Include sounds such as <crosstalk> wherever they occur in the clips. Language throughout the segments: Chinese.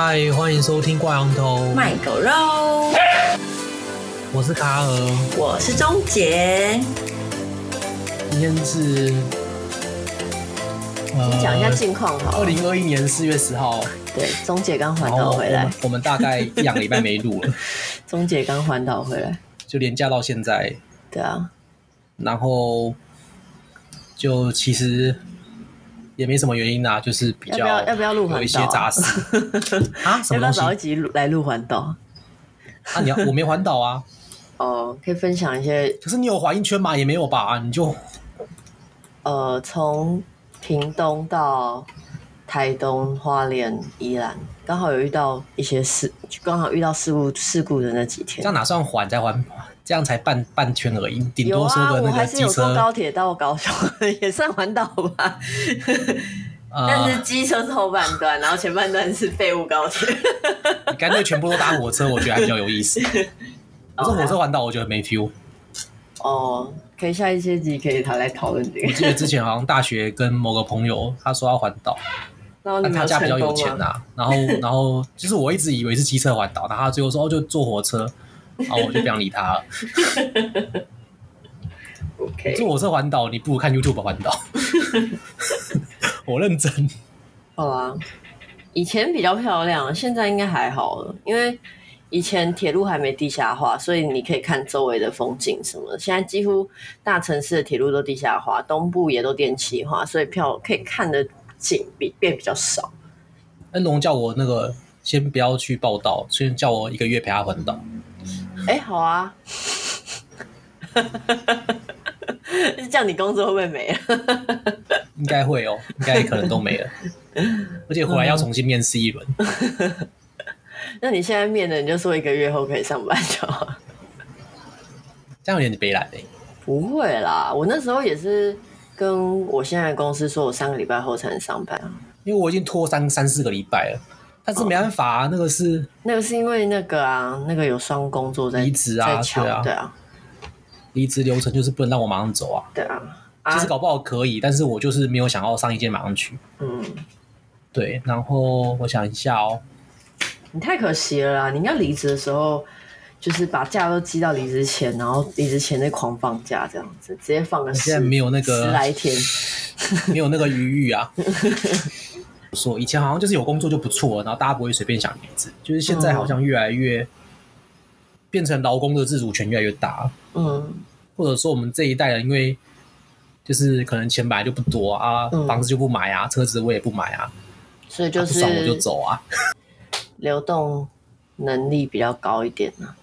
嗨，欢迎收听挂羊头卖狗肉。我是卡尔，我是钟杰。今天是先讲一下近况好。二零二一年四月十号，对，钟杰刚环岛回来我。我们大概一两个礼拜没录了。<laughs> 钟杰刚环岛回来，就连假到现在。对啊。然后就其实。也没什么原因啊，就是比较要不要录环岛？有一些杂事 <laughs> 啊，什么？要不要找一集来录环岛？啊，你要我没环岛啊。<laughs> 哦，可以分享一些。可是你有环一圈吗？也没有吧？你就呃，从屏东到台东、花莲、宜兰，刚好有遇到一些事，刚好遇到事故事故的那几天。这样哪算环？在环？这样才半半圈而已，顶多说个那个机车。啊，我还是有坐高铁到高雄，也算环岛吧。<laughs> 呃、但是机车是后半段，然后前半段是废物高铁。你干脆全部都搭火车，我觉得还比较有意思。<laughs> 可是火车环岛，我觉得没 feel。哦，可以下一些集可以他来讨论这个。我记得之前好像大学跟某个朋友，他说要环岛，但他家比较有钱呐、啊。然后，然后就是我一直以为是机车环岛，然后他最后说哦，就坐火车。好，我就不想理他了。<laughs> OK，坐火车环岛，你不如看 YouTube 环岛。<laughs> 我认真。好啊，以前比较漂亮，现在应该还好了，因为以前铁路还没地下化，所以你可以看周围的风景什么的。现在几乎大城市的铁路都地下化，东部也都电气化，所以票可以看的景比变比较少。恩龙叫我那个先不要去报道，先叫我一个月陪他环岛。哎、欸，好啊，<laughs> 这样你工作会不会没了？应该会哦，应该可能都没了，而且回来要重新面试一轮。<laughs> 那你现在面的，你就说一个月后可以上班就好。这样有点悲惨哎。不会啦，我那时候也是跟我现在的公司说，我三个礼拜后才能上班啊，因为我已经拖三三四个礼拜了。但是没办法啊，哦、那个是那个是因为那个啊，那个有双工作在离职啊，对啊，对啊，离职流程就是不能让我马上走啊，对啊，其实搞不好可以，但是我就是没有想要上一间马上去，嗯，对，然后我想一下哦，你太可惜了啦，你应该离职的时候就是把假都积到离职前，然后离职前再狂放假这样子，直接放个十现在没有那个十来天，没有那个余裕啊。<laughs> 说以前好像就是有工作就不错，然后大家不会随便想离职，就是现在好像越来越变成劳工的自主权越来越大，嗯，或者说我们这一代人因为就是可能钱本来就不多啊，嗯、房子就不买啊，车子我也不买啊，所以就是、啊、不爽我就走啊，流动能力比较高一点呢，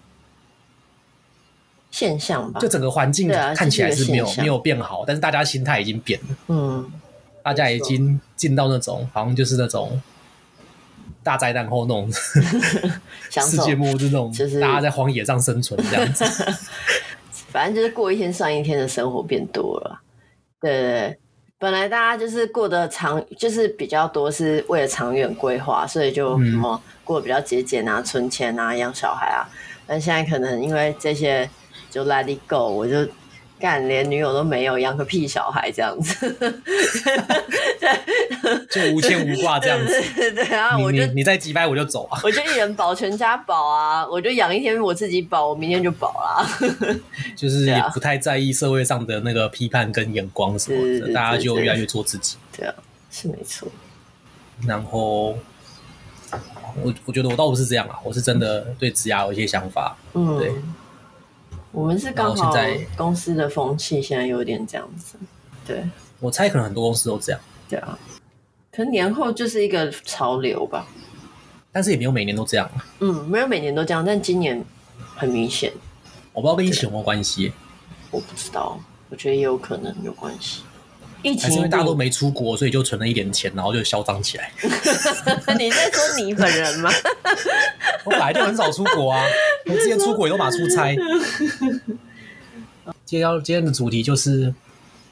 现象吧，就整个环境看起来是没有、啊没有变好，但是大家心态已经变了，嗯。大家已经进到那种，好像就是那种大灾难后那种 <laughs> 世界末日那种，就是大家在荒野上生存这样子。<laughs> 反正就是过一天算一天的生活变多了。对对对，本来大家就是过得长，就是比较多是为了长远规划，所以就什么过得比较节俭啊、存钱啊、养小孩啊。但现在可能因为这些就 let it go，我就。干，连女友都没有，养个屁小孩这样子，对，就无牵无挂这样子。对，啊，我就你再几百我就走啊，我就一人保全家保啊，我就养一天我自己保，我明天就保啦。<laughs> 就是也不太在意社会上的那个批判跟眼光什么的，大家就越来越做自己。对啊，是没错。然后我我觉得我倒不是这样啊，我是真的对职涯有一些想法。嗯，对。我们是刚好公司的风气现在有点这样子，对，我猜可能很多公司都这样，对啊，可能年后就是一个潮流吧，但是也没有每年都这样，嗯，没有每年都这样，但今年很明显，我不知道跟疫情有没有关系，我不知道，我觉得也有可能有关系。疫情因为大家都没出国，所以就存了一点钱，然后就嚣张起来。<laughs> 你在说你本人吗？<laughs> 我本来就很少出国啊，我之前出国也都马出差。今天要今天的主题就是，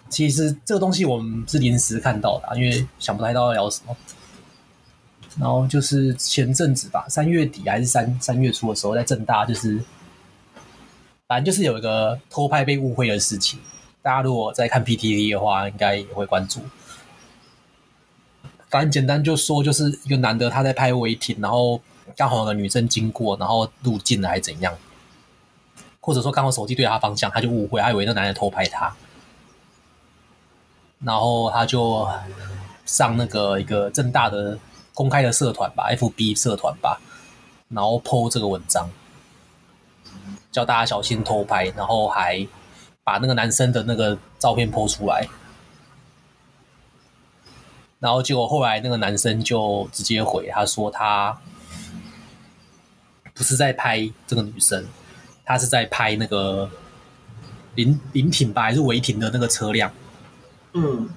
其实这个东西我们是临时看到的啊，因为想不太到要聊什么。然后就是前阵子吧，三月底还是三三月初的时候，在正大就是，反正就是有一个偷拍被误会的事情。大家如果在看 PTT 的话，应该也会关注。反正简单就说，就是一个男的他在拍违停，然后刚好有个女生经过，然后路近了还怎样，或者说刚好手机对他方向，他就误会，他以为那男的偷拍他，然后他就上那个一个正大的公开的社团吧，FB 社团吧，然后 po 这个文章，叫大家小心偷拍，然后还把那个男生的那个照片 po 出来。然后结果后来那个男生就直接回他说他不是在拍这个女生，他是在拍那个临临停吧还是违停的那个车辆。嗯，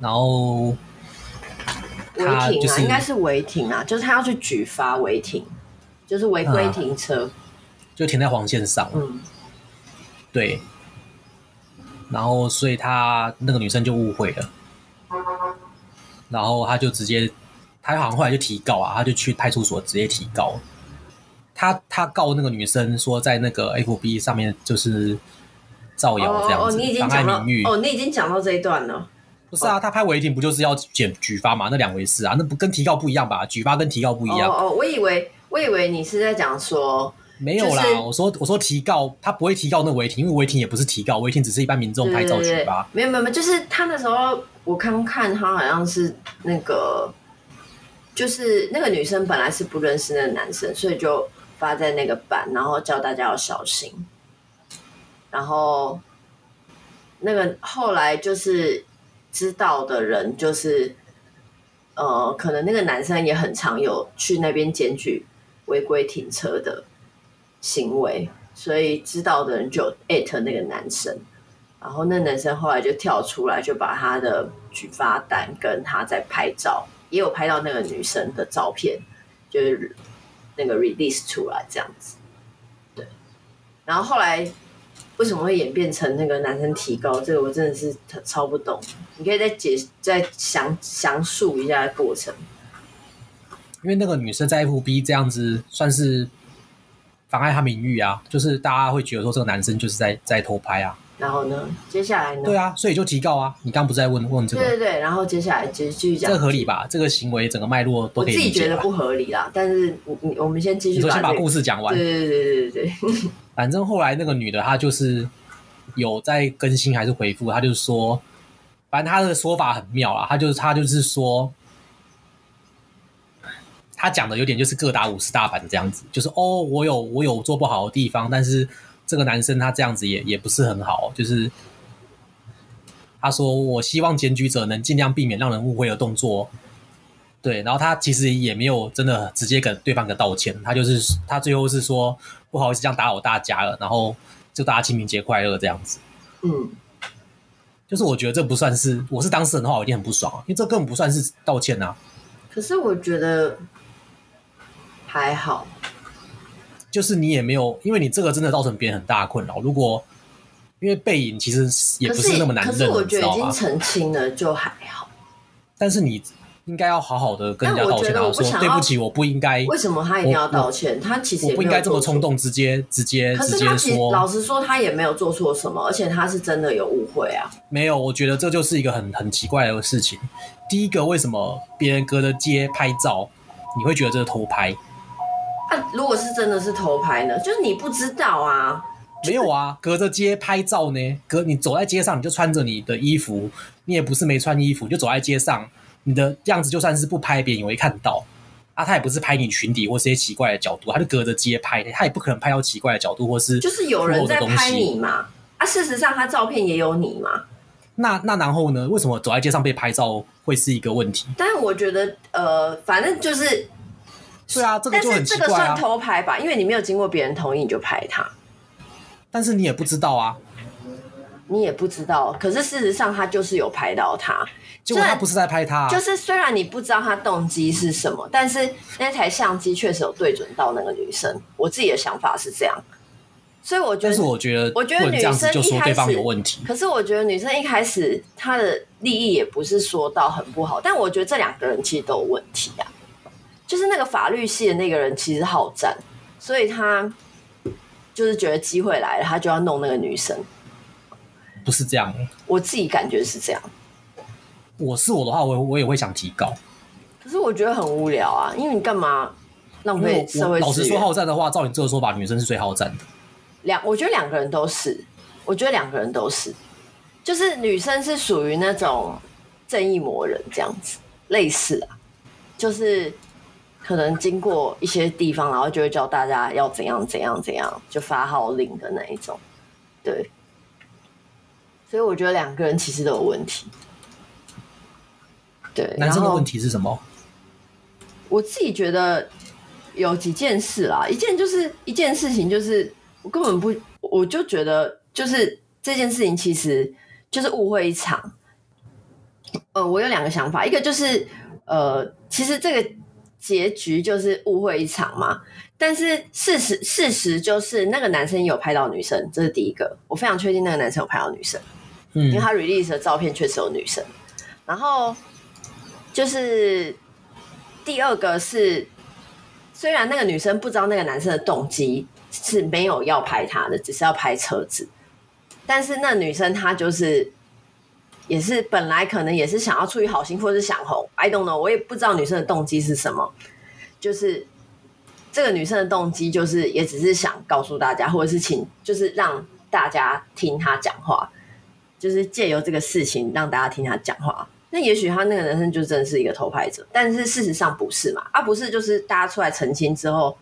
然后违停啊，应该是违停啊，就是他要去举发违停，就是违规停车，就停在黄线上。嗯，对。然后所以他那个女生就误会了。然后他就直接，他好像后来就提告啊，他就去派出所直接提告。他他告那个女生说，在那个 FB 上面就是造谣这样子，妨碍名誉。哦，你已经讲到这一段了。不是啊，他拍违停不就是要检举发嘛？那两回事啊，那不跟提告不一样吧？举发跟提告不一样。哦哦，我以为我以为你是在讲说没有啦，我说我说提告，他不会提告那违停，因为违停也不是提告，违停只是一般民众拍照举发。没有没有没有，就是他那时候。我刚看他好像是那个，就是那个女生本来是不认识那个男生，所以就发在那个版，然后叫大家要小心。然后那个后来就是知道的人，就是呃，可能那个男生也很常有去那边检举违规停车的行为，所以知道的人就艾特那个男生。然后那男生后来就跳出来，就把他的举发单跟他在拍照，也有拍到那个女生的照片，就是那个 release 出来这样子。对，然后后来为什么会演变成那个男生提高？这个我真的是超不懂。你可以再解再详详述一下过程。因为那个女生在 FB 这样子算是妨碍他名誉啊，就是大家会觉得说这个男生就是在在偷拍啊。然后呢？接下来呢？对啊，所以就提告啊！你刚不是在问问这个？对对对，然后接下来继续继续讲，这个合理吧？这个行为整个脉络都可以。我自己觉得不合理啦，但是你你我们先继续把、这个、先把故事讲完。对对对对对对。<laughs> 反正后来那个女的她就是有在更新还是回复，她就是说，反正她的说法很妙啊，她就是她就是说，她讲的有点就是各打五十大板这样子，就是哦，我有我有做不好的地方，但是。这个男生他这样子也也不是很好，就是他说，我希望检举者能尽量避免让人误会的动作，对，然后他其实也没有真的直接跟对方个道歉，他就是他最后是说不好意思这样打扰大家了，然后祝大家清明节快乐这样子，嗯，就是我觉得这不算是，我是当事人的话我一定很不爽，因为这根本不算是道歉呐、啊。可是我觉得还好。就是你也没有，因为你这个真的造成别人很大的困扰。如果因为背影其实也不是那么难认，可是我觉得已经澄清了，就还好。但是你应该要好好的跟人家道歉，然后说对不起，我不应该。为什么他一定要道歉？他其实也我不应该这么冲动，直接直接直接说。老实说，他也没有做错什么，而且他是真的有误会啊。没有，我觉得这就是一个很很奇怪的事情。第一个，为什么别人隔着街拍照，你会觉得这是偷拍？啊、如果是真的是偷拍呢？就是你不知道啊？没有啊，隔着街拍照呢？隔你走在街上，你就穿着你的衣服，你也不是没穿衣服，就走在街上，你的样子就算是不拍，别人也会看到啊。他也不是拍你裙底或是些奇怪的角度，他就隔着街拍，他也不可能拍到奇怪的角度或是就是有人在拍你嘛？啊，事实上他照片也有你嘛？那那然后呢？为什么走在街上被拍照会是一个问题？但是我觉得呃，反正就是。对啊，这个就很奇怪啊。但是这个算偷拍吧，因为你没有经过别人同意你就拍他，但是你也不知道啊，你也不知道。可是事实上他就是有拍到他，结果他不是在拍他啊。就是虽然你不知道他动机是什么，但是那台相机确实有对准到那个女生。我自己的想法是这样，所以我觉得，但是我觉得，我觉得女生就说对方有问题。可是我觉得女生一开始她的利益也不是说到很不好，但我觉得这两个人其实都有问题啊。就是那个法律系的那个人其实好战，所以他就是觉得机会来了，他就要弄那个女生。不是这样，我自己感觉是这样。我是我的话，我我也会想提高。可是我觉得很无聊啊，因为你干嘛浪费社会？老实说，好战的话，照你这个说法，女生是最好战的。两，我觉得两个人都是，我觉得两个人都是，就是女生是属于那种正义魔人这样子，类似啊，就是可能经过一些地方，然后就会教大家要怎样怎样怎样，就发号令的那一种，对。所以我觉得两个人其实都有问题。对，男生的问题是什么？我自己觉得有几件事啦，一件就是一件事情，就是我根本不，我就觉得就是这件事情其实就是误会一场。呃，我有两个想法，一个就是呃，其实这个结局就是误会一场嘛。但是事实事实就是那个男生有拍到女生，这是第一个，我非常确定那个男生有拍到女生，嗯，因为他 release 的照片确实有女生，然后。就是第二个是，虽然那个女生不知道那个男生的动机是没有要拍他的，只是要拍车子，但是那女生她就是也是本来可能也是想要出于好心，或者是想红，I don't know，我也不知道女生的动机是什么。就是这个女生的动机就是也只是想告诉大家，或者是请就是让大家听她讲话，就是借由这个事情让大家听她讲话。那也许她那个男生就真的是一个偷拍者，但是事实上不是嘛？啊，不是，就是大家出来澄清之后，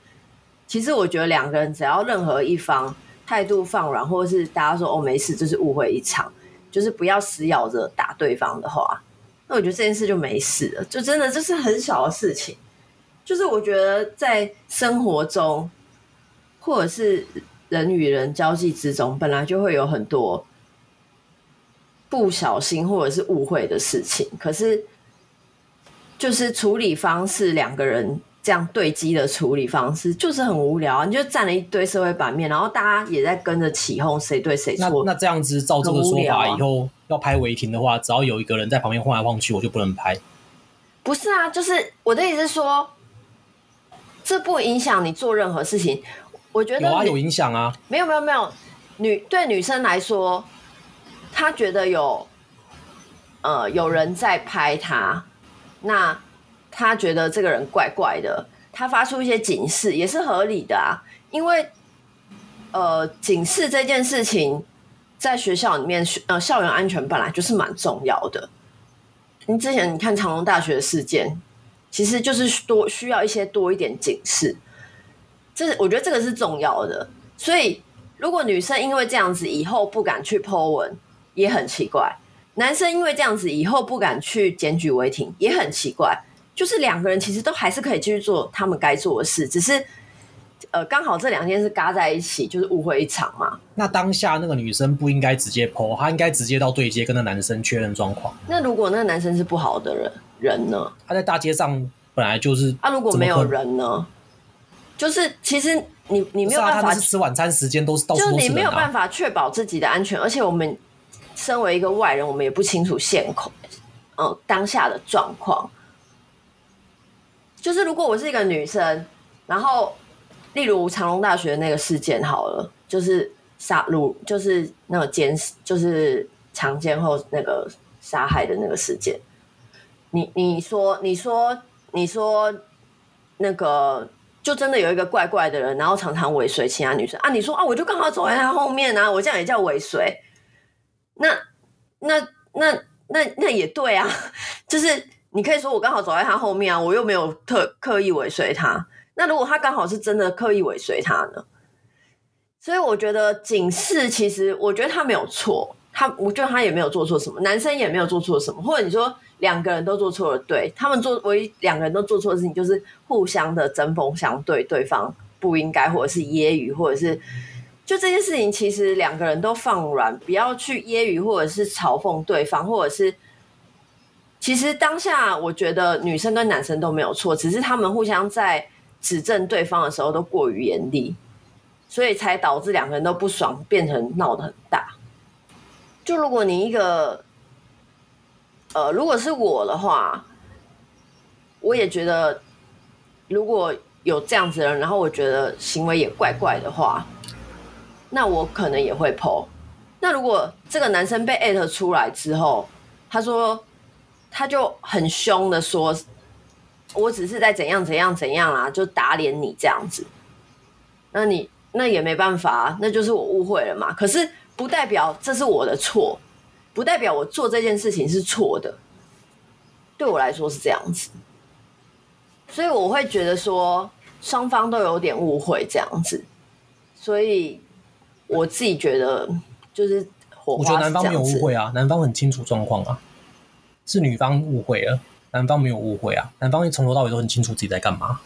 其实我觉得两个人只要任何一方态度放软，或者是大家说哦没事，就是误会一场，就是不要死咬着打对方的话，那我觉得这件事就没事了，就真的就是很小的事情。就是我觉得在生活中，或者是人与人交际之中，本来就会有很多。不小心或者是误会的事情，可是就是处理方式，两个人这样对击的处理方式就是很无聊啊！你就占了一堆社会版面，然后大家也在跟着起哄，谁对谁错？那这样子照这个说法，以后要拍违停的话，只要有一个人在旁边晃来晃去，我就不能拍。不是啊，就是我的意思是说，这不影响你做任何事情。我觉得有啊，有影响啊。没有没有没有，女对女生来说。她觉得有，呃，有人在拍她，那他觉得这个人怪怪的，他发出一些警示也是合理的啊，因为，呃，警示这件事情在学校里面，呃，校园安全本来就是蛮重要的。你之前你看长隆大学的事件，其实就是多需要一些多一点警示，这是我觉得这个是重要的。所以，如果女生因为这样子以后不敢去 po 文。也很奇怪，男生因为这样子以后不敢去检举违停，也很奇怪。就是两个人其实都还是可以继续做他们该做的事，只是呃刚好这两件事嘎在一起，就是误会一场嘛。那当下那个女生不应该直接 po，她应该直接到对接跟那男生确认状况。那如果那个男生是不好的人人呢？他在大街上本来就是，啊如果没有人呢？就是其实你你没有办法，是吃晚餐时间都是到处都是你没有办法确保自己的安全，而且我们。身为一个外人，我们也不清楚现况，嗯，当下的状况。就是如果我是一个女生，然后例如长隆大学那个事件好了，就是杀戮，就是那个奸，就是强奸后那个杀害的那个事件。你你说你说你说那个就真的有一个怪怪的人，然后常常尾随其他女生啊？你说啊，我就刚好走在他后面啊，我这样也叫尾随？那那那那那也对啊，<laughs> 就是你可以说我刚好走在他后面啊，我又没有特刻意尾随他。那如果他刚好是真的刻意尾随他呢？所以我觉得警示其实，我觉得他没有错，他我觉得他也没有做错什么，男生也没有做错什么，或者你说两个人都做错了，对他们做唯一两个人都做错的事情就是互相的针锋相对，对方不应该，或者是揶揄，或者是。就这件事情，其实两个人都放软，不要去揶揄或者是嘲讽对方，或者是，其实当下我觉得女生跟男生都没有错，只是他们互相在指正对方的时候都过于严厉，所以才导致两个人都不爽，变成闹得很大。就如果你一个，呃，如果是我的话，我也觉得如果有这样子的人，然后我觉得行为也怪怪的话。那我可能也会 po。那如果这个男生被艾特出来之后，他说他就很凶的说，我只是在怎样怎样怎样啊，就打脸你这样子。那你那也没办法啊，那就是我误会了嘛。可是不代表这是我的错，不代表我做这件事情是错的。对我来说是这样子，所以我会觉得说双方都有点误会这样子。所以我自己觉得就是我觉得男方没有误会啊，男方很清楚状况啊，是女方误会了，男方没有误会啊，男方从头到尾都很清楚自己在干嘛。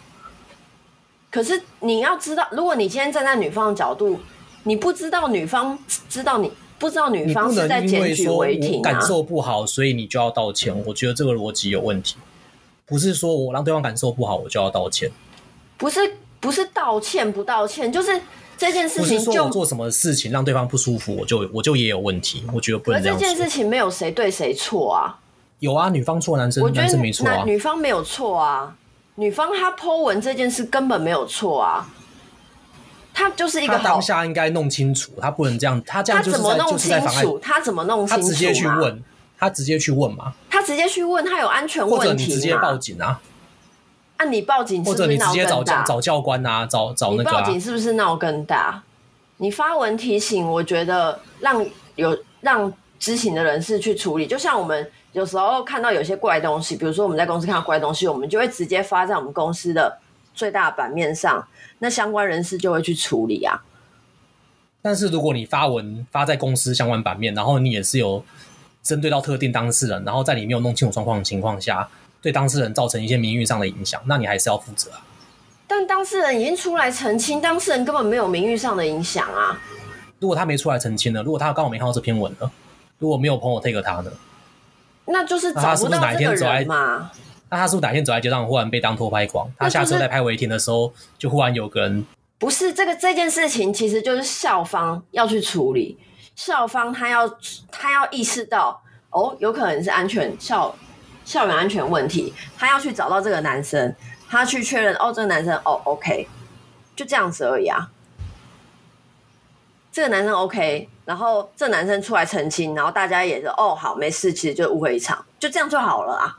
可是你要知道，如果你今天站在女方的角度，你不知道女方知道你不知道女方是在检举违停啊，感受不好，所以你就要道歉。我觉得这个逻辑有问题，不是说我让对方感受不好，我就要道歉。不是不是道歉不道歉，就是这件事情就，做什么事情让对方不舒服，我就我就也有问题。我觉得不能这样。这件事情没有谁对谁错啊，有啊，女方错，男生男生没错啊，女方没有错啊。女方她 Po 文这件事根本没有错啊，她就是一个当下应该弄清楚，她不能这样，她这样就是在怎么弄清楚？就是在妨碍，她怎么弄清楚？她直接去问，她直接去问嘛？她直接去问，她有安全问题吗？或者你直接报警啊？啊，你报警？或者你直接找教找教官啊？找找那个、报警是不是闹更大？你发文提醒，我觉得让有让知情的人士去处理，就像我们。有时候看到有些怪东西，比如说我们在公司看到怪东西，我们就会直接发在我们公司的最大版面上，那相关人士就会去处理啊。但是如果你发文发在公司相关版面，然后你也是有针对到特定当事人，然后在你没有弄清楚状况的情况下，对当事人造成一些名誉上的影响，那你还是要负责啊。但当事人已经出来澄清，当事人根本没有名誉上的影响啊。如果他没出来澄清呢？如果他刚好没看到这篇文呢？如果没有朋友 take 他呢？那就是找不到这个人嘛？那他是不是哪天走在街上，忽然被当偷拍狂？他下车在拍违停的时候，就忽然有个人不是这个这件事情，其实就是校方要去处理。校方他要他要意识到哦，有可能是安全校校园安全问题，他要去找到这个男生，他去确认哦，这个男生哦，OK，就这样子而已啊。这个男生 OK，然后这男生出来澄清，然后大家也是哦，好，没事，其实就误会一场，就这样就好了啊。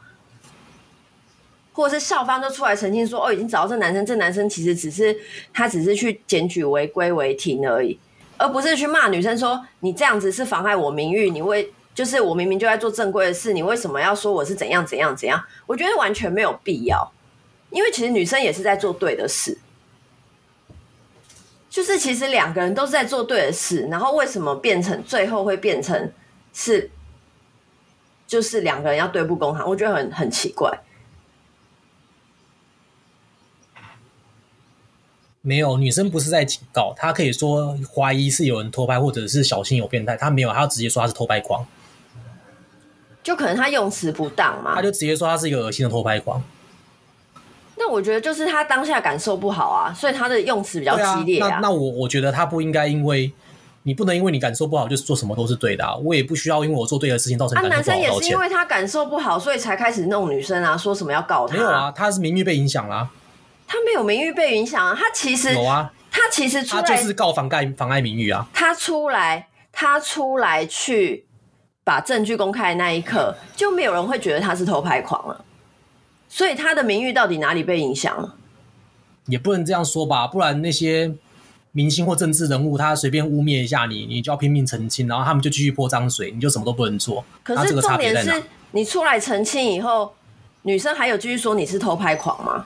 或者是校方就出来澄清说，哦，已经找到这男生，这男生其实只是他只是去检举违规违停而已，而不是去骂女生说你这样子是妨害我名誉，你为就是我明明就在做正规的事，你为什么要说我是怎样怎样怎样？我觉得完全没有必要，因为其实女生也是在做对的事。就是其实两个人都是在做对的事，然后为什么变成最后会变成是，就是两个人要对簿公堂，我觉得很很奇怪。没有，女生不是在警告，她可以说怀疑是有人偷拍，或者是小心有变态，她没有，她直接说她是偷拍狂，就可能她用词不当嘛，她就直接说她是一个恶心的偷拍狂。那我觉得就是他当下感受不好啊，所以他的用词比较激烈啊。啊那那我我觉得他不应该，因为你不能因为你感受不好就是做什么都是对的啊。我也不需要因为我做对的事情造成感受不好。啊，男生也是因为他感受不好，所以才开始弄女生啊，说什么要告他。没有啊，他是名誉被影响啦。他没有名誉被影响啊，他其实有啊，他其实出来他就是告妨碍妨碍名誉啊。他出来，他出来去把证据公开的那一刻，就没有人会觉得他是偷拍狂了。所以他的名誉到底哪里被影响了？也不能这样说吧，不然那些明星或政治人物，他随便污蔑一下你，你就要拼命澄清，然后他们就继续泼脏水，你就什么都不能做。可是重点是你出来澄清以后，女生还有继续说你是偷拍狂吗？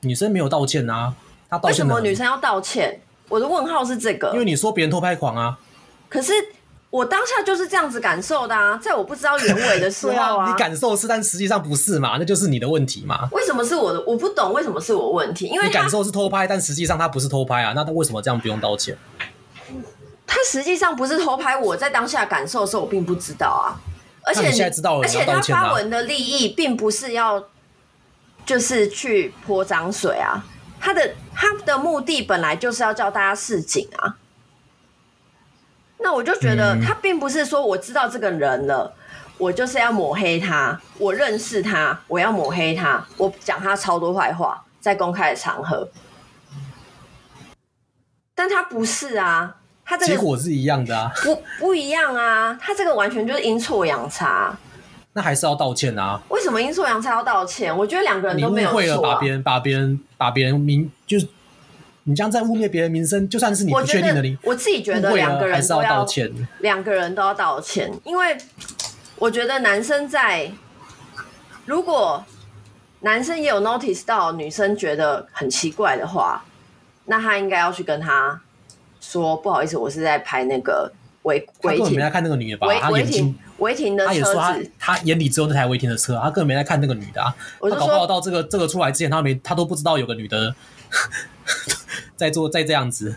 女生没有道歉啊，她道歉。为什么女生要道歉？我的问号是这个，因为你说别人偷拍狂啊。可是。我当下就是这样子感受的啊，<laughs> 在我不知道原委的时候啊，<laughs> 啊，你感受是，但实际上不是嘛，那就是你的问题嘛。为什么是我的？我不懂为什么是我问题，因为你感受是偷拍，但实际上他不是偷拍啊，那他为什么这样不用道歉？他实际上不是偷拍，我在当下感受的时候，我并不知道啊。而且你现在知道了，而且他发文的利益并不是要就是去泼脏水啊，他的他的目的本来就是要叫大家示警啊。那我就觉得他并不是说我知道这个人了，嗯、我就是要抹黑他。我认识他，我要抹黑他，我讲他超多坏话，在公开的场合。但他不是啊，他这个结果是一样的啊，不不一样啊，他这个完全就是阴错阳差。那还是要道歉啊。为什么阴错阳差要道歉？我觉得两个人都没有错、啊、你误会了，把别人把别人把别人名就是你这样在污蔑别人名声，就算是你不确定的你，我自己觉得两个人都要道歉，两个人都要道歉，因为我觉得男生在如果男生也有 notice 到女生觉得很奇怪的话，那他应该要去跟他说不好意思，我是在拍那个违违停，没在看那个女的吧？违停违停的车子，他，他，他眼里只有那台违停的车，他根本没在看那个女的啊。我就搞不好到这个这个出来之前，他没他都不知道有个女的。在做再这样子，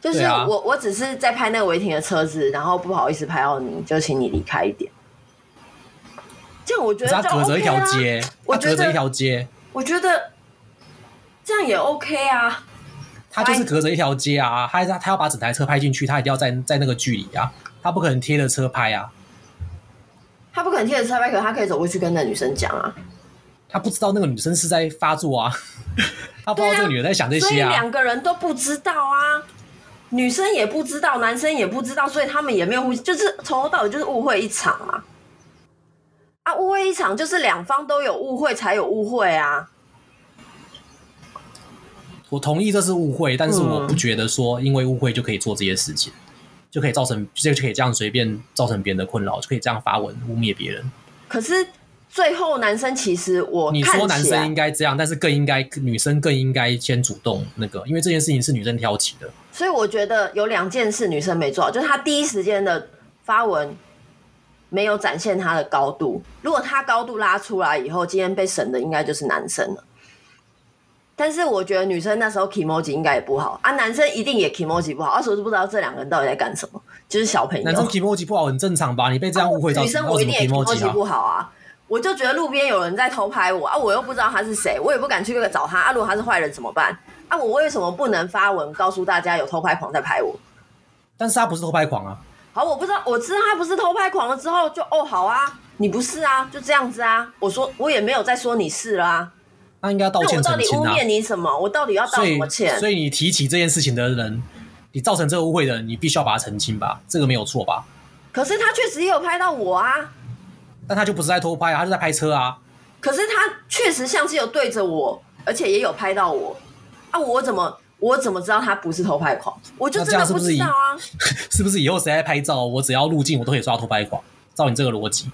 就是我、啊、我只是在拍那个违停的车子，然后不好意思拍到你，就请你离开一点。这样我觉得、OK 啊、他隔着一条街，他隔着一条街，我觉得这样也 OK 啊。他就是隔着一条街啊，他他他要把整台车拍进去，他一定要在在那个距离啊，他不可能贴着车拍啊。他不可能贴着车拍，可是他可以走过去跟那女生讲啊。他不知道那个女生是在发作啊。<laughs> 他不知道这个女人在想这些啊，两个人都不知道啊，女生也不知道，男生也不知道，所以他们也没有，就是从头到尾就是误会一场啊。啊，误会一场就是两方都有误会才有误会啊。我同意这是误会，但是我不觉得说因为误会就可以做这些事情，嗯、就可以造成就可以这样随便造成别人的困扰，就可以这样发文污蔑别人。可是。最后，男生其实我你说男生应该这样，但是更应该女生更应该先主动那个，因为这件事情是女生挑起的。所以我觉得有两件事女生没做好，就是她第一时间的发文没有展现她的高度。如果她高度拉出来以后，今天被审的应该就是男生了。但是我觉得女生那时候 kimoji 应该也不好啊，男生一定也 kimoji 不好，而且我是不知道这两个人到底在干什么，就是小朋友。男生 kimoji 不好很正常吧？你被这样误会，啊，女生我一定也 kimoji 不好啊。我就觉得路边有人在偷拍我啊，我又不知道他是谁，我也不敢去找他啊。如果他是坏人怎么办啊？我为什么不能发文告诉大家有偷拍狂在拍我？但是他不是偷拍狂啊。好，我不知道，我知道他不是偷拍狂了之后就哦，好啊，你不是啊，就这样子啊。我说我也没有再说你是啦、啊。那应该要道歉澄清啊。我到底污蔑你什么？我到底要道什么歉？所以，所以你提起这件事情的人，你造成这个误会的人，你必须要把它澄清吧？这个没有错吧？可是他确实也有拍到我啊。但他就不是在偷拍啊，他是在拍车啊。可是他确实相机有对着我，而且也有拍到我啊！我怎么我怎么知道他不是偷拍狂？我就真的不知道啊！<laughs> 是不是以后谁在拍照，我只要入镜，我都可以抓偷拍狂？照你这个逻辑，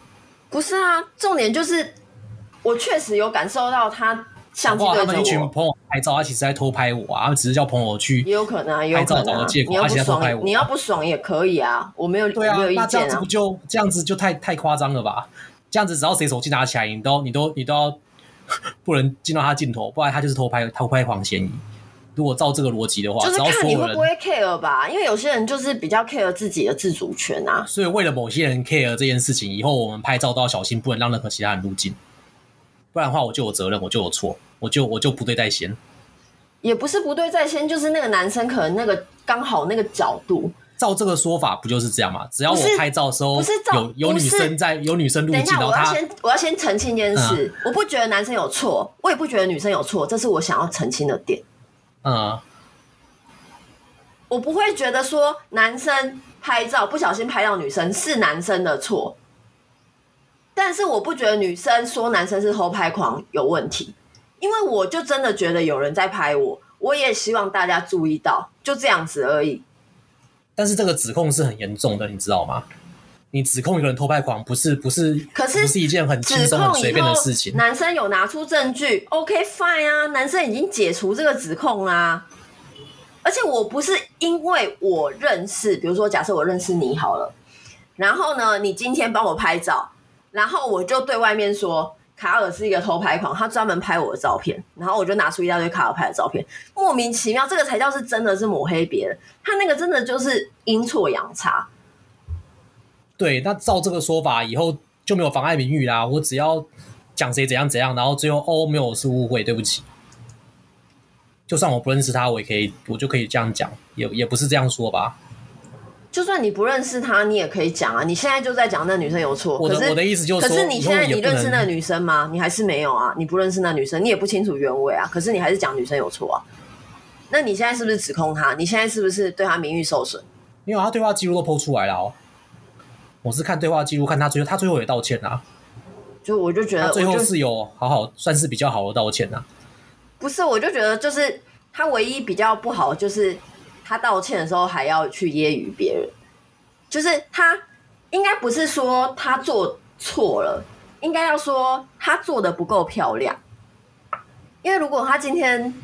不是啊！重点就是我确实有感受到他相机对着我。他们一群朋友拍照，他其实在偷拍我啊！他只是叫朋友去，也有可能啊，有可能找个借口，他其实在偷拍我。你要不爽也可以啊，我没有对啊，没有意见啊。那这样子不就这样子就太太夸张了吧？这样子，只要谁手机拿起来，你都你都你都要 <laughs> 不能进到他镜头，不然他就是偷拍偷拍狂嫌疑。如果照这个逻辑的话，就是看你会不会 care 吧，因为有些人就是比较 care 自己的自主权啊。所以为了某些人 care 这件事情，以后我们拍照都要小心，不能让任何其他人入镜，不然的话我就有责任，我就有错，我就我就不对在先。也不是不对在先，就是那个男生可能那个刚好那个角度。照这个说法，不就是这样吗？只要我拍照的时候有有女生在，有女生入镜，等一下，我要先我要先澄清一件事，嗯，我不觉得男生有错，我也不觉得女生有错，这是我想要澄清的点。嗯，我不会觉得说男生拍照不小心拍到女生是男生的错，但是我不觉得女生说男生是偷拍狂有问题，因为我就真的觉得有人在拍我，我也希望大家注意到，就这样子而已。但是这个指控是很严重的，你知道吗？你指控一个人偷拍狂，不是不是，可是不是一件很轻松、很随便的事情。男生有拿出证据，OK fine 啊，男生已经解除这个指控啦。而且我不是因为我认识，比如说假设我认识你好了，然后呢，你今天帮我拍照，然后我就对外面说。卡尔是一个偷拍狂，他专门拍我的照片，然后我就拿出一大堆卡尔拍的照片，莫名其妙，这个才叫是真的是抹黑别人，他那个真的就是阴错阳差。对，那照这个说法，以后就没有妨碍名誉啦。我只要讲谁怎样怎样，然后最后哦没有是误会，对不起。就算我不认识他，我也可以，我就可以这样讲，也也不是这样说吧。就算你不认识他，你也可以讲啊！你现在就在讲那女生有错，我的我的意思就是，可是你现在你认识那女生吗？你还是没有啊？你不认识那女生，你也不清楚原委啊。可是你还是讲女生有错啊？那你现在是不是指控他？你现在是不是对他名誉受损？因为他对话记录都 PO 出来了哦。我是看对话记录，看他最后他最后也道歉啊。就我就觉得，最后是有好好算是比较好的道歉啊。不是，我就觉得就是他唯一比较不好，就是他道歉的时候还要去揶揄别人，就是他应该不是说他做错了，应该要说他做的不够漂亮。因为如果他今天，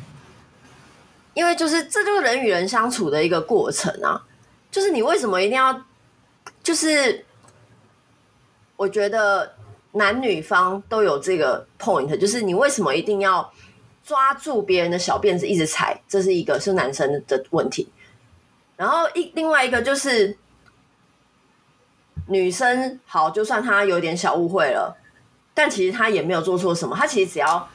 因为就是这就是人与人相处的一个过程啊，就是你为什么一定要，就是我觉得男女方都有这个 point，就是你为什么一定要抓住别人的小辫子一直踩，这是一个是男生的问题，然后一另外一个就是女生好，就算她有点小误会了，但其实她也没有做错什么，她其实只要。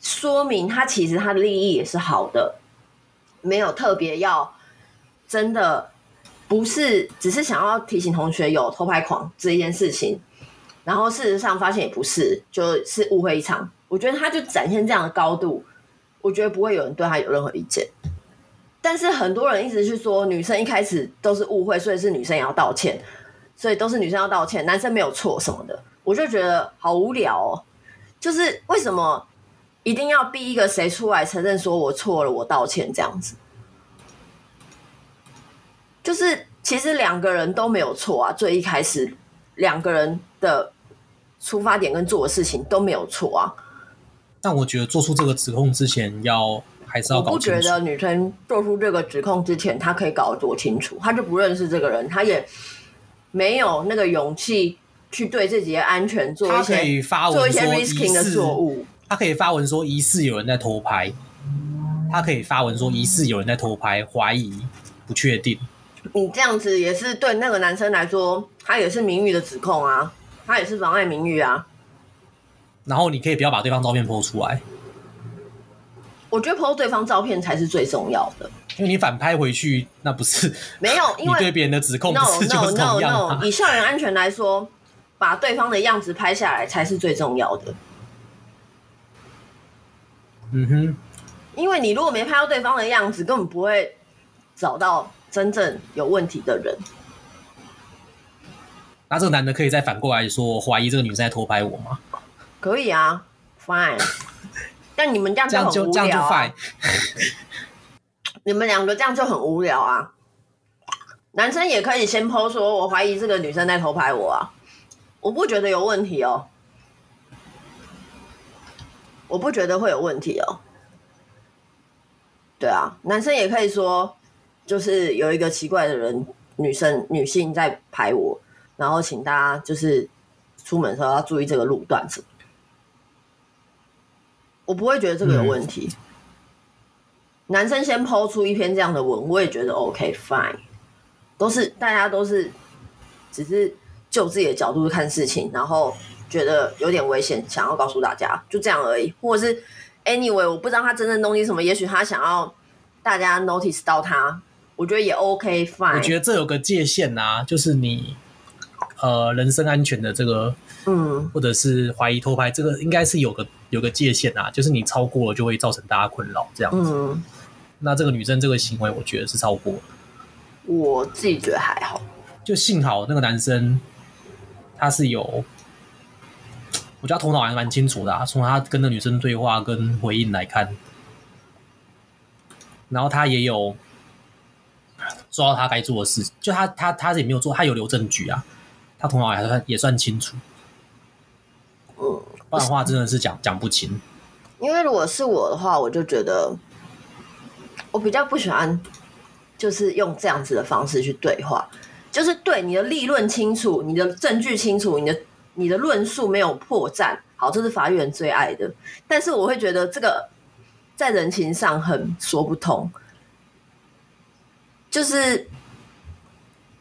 说明她其实她的利益也是好的，没有特别要真的不是只是想要提醒同学有偷拍狂这一件事情，然后事实上发现也不是，就是误会一场。我觉得他就展现这样的高度，我觉得不会有人对他有任何意见。但是很多人一直去说女生一开始都是误会，所以是女生也要道歉，所以都是女生要道歉，男生没有错什么的，我就觉得好无聊哦。就是为什么？一定要逼一个谁出来承认说我错了，我道歉这样子，就是其实两个人都没有错啊。最一开始两个人的出发点跟做的事情都没有错啊。但我觉得做出这个指控之前，要还是要搞清楚。我不觉得女生做出这个指控之前，她可以搞得多清楚？她就不认识这个人，她也没有那个勇气去对自己的安全做一些做一些 risking 的错误。她可以发文说疑似有人在偷拍，她可以发文说疑似有人在偷拍，怀疑不确定。你这样子也是对那个男生来说，他也是名誉的指控啊，他也是妨碍名誉啊。然后你可以不要把对方照片 po 出来。我觉得 po 对方照片才是最重要的，因为你反拍回去，那不是 <laughs> 没有，因为你对别人的指控不是 no no 就是同样 no no，以校园安全来说，把对方的样子拍下来才是最重要的。嗯哼，因为你如果没拍到对方的样子，根本不会找到真正有问题的人。那这个男的可以再反过来说，怀疑这个女生在偷拍我吗？可以啊，fine。<laughs> 但你们这样就很无聊啊。<laughs> 你们两个这样就很无聊啊。男生也可以先 po 说，我怀疑这个女生在偷拍我啊，我不觉得有问题哦。我不觉得会有问题哦。对啊，男生也可以说，就是有一个奇怪的人，女生女性在拍我，然后请大家就是出门的时候要注意这个路段子。我不会觉得这个有问题。嗯。男生先抛出一篇这样的文，我也觉得 OK fine，都是大家都是只是就自己的角度看事情，然后。觉得有点危险，想要告诉大家，就这样而已。或者是 anyway，我不知道他真正东西什么，也许他想要大家 notice 到他，我觉得也 OK fine。我觉得这有个界限呐、啊，就是你呃人身安全的这个，嗯，或者是怀疑偷拍，这个应该是有个有个界限啊，就是你超过了就会造成大家困扰这样子。嗯，那这个女生这个行为，我觉得是超过了。我自己觉得还好，就幸好那个男生他是有。我觉得他头脑还蛮清楚的啊，从他跟那女生对话跟回应来看，然后他也有做到他该做的事，就他他他也没有做，他有留证据啊，他头脑还算也算清楚，嗯，不然的话真的是讲讲不清。因为如果是我的话，我就觉得我比较不喜欢，就是用这样子的方式去对话，就是对你的立论清楚，你的证据清楚，你的。你的论述没有破绽，好，这是法院最爱的。但是我会觉得这个在人情上很说不通，就是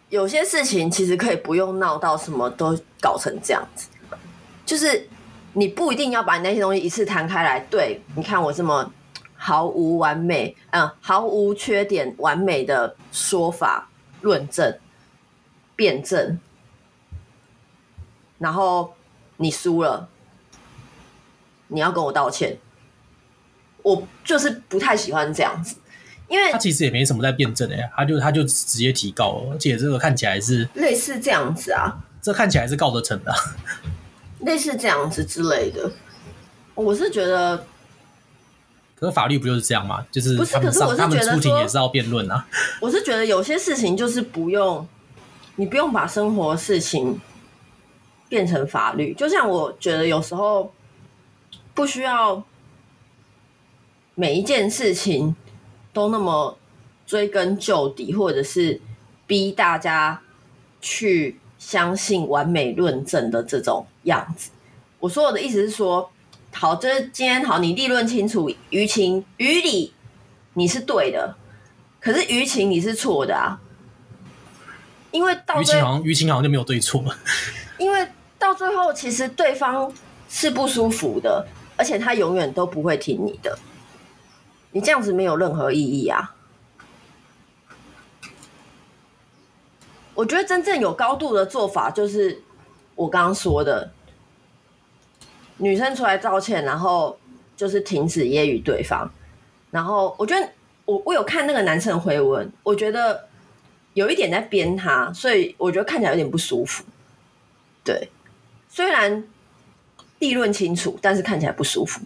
有些事情其实可以不用闹到什么都搞成这样子，就是你不一定要把你那些东西一次摊开来。对，你看我这么毫无完美，嗯，毫无缺点、完美的说法、论证、辩证。然后你输了，你要跟我道歉。我就是不太喜欢这样子，因为他其实也没什么在辩证的，他就他就直接提告了，而且这个看起来是类似这样子啊，这看起来是告得成的。类似这样子之类的。我是觉得，可是法律不就是这样吗？就是不是？可是我是觉得他们出庭也是要辩论啊。我是觉得有些事情就是不用，你不用把生活事情变成法律。就像我觉得有时候不需要每一件事情都那么追根究底，或者是逼大家去相信完美论证的这种样子。我说我的意思是说。好，就是今天好，你立论清楚，于情于理你是对的，可是于情你是错的啊。因为到于情好像于情好像就没有对错。<laughs> 因为到最后，其实对方是不舒服的，而且他永远都不会听你的。你这样子没有任何意义啊。我觉得真正有高度的做法，就是我刚刚说的。女生出来道歉，然后就是停止揶揄对方。然后我觉得我我有看那个男生回文，我觉得有一点在编他，所以我觉得看起来有点不舒服。对，虽然立论清楚，但是看起来不舒服。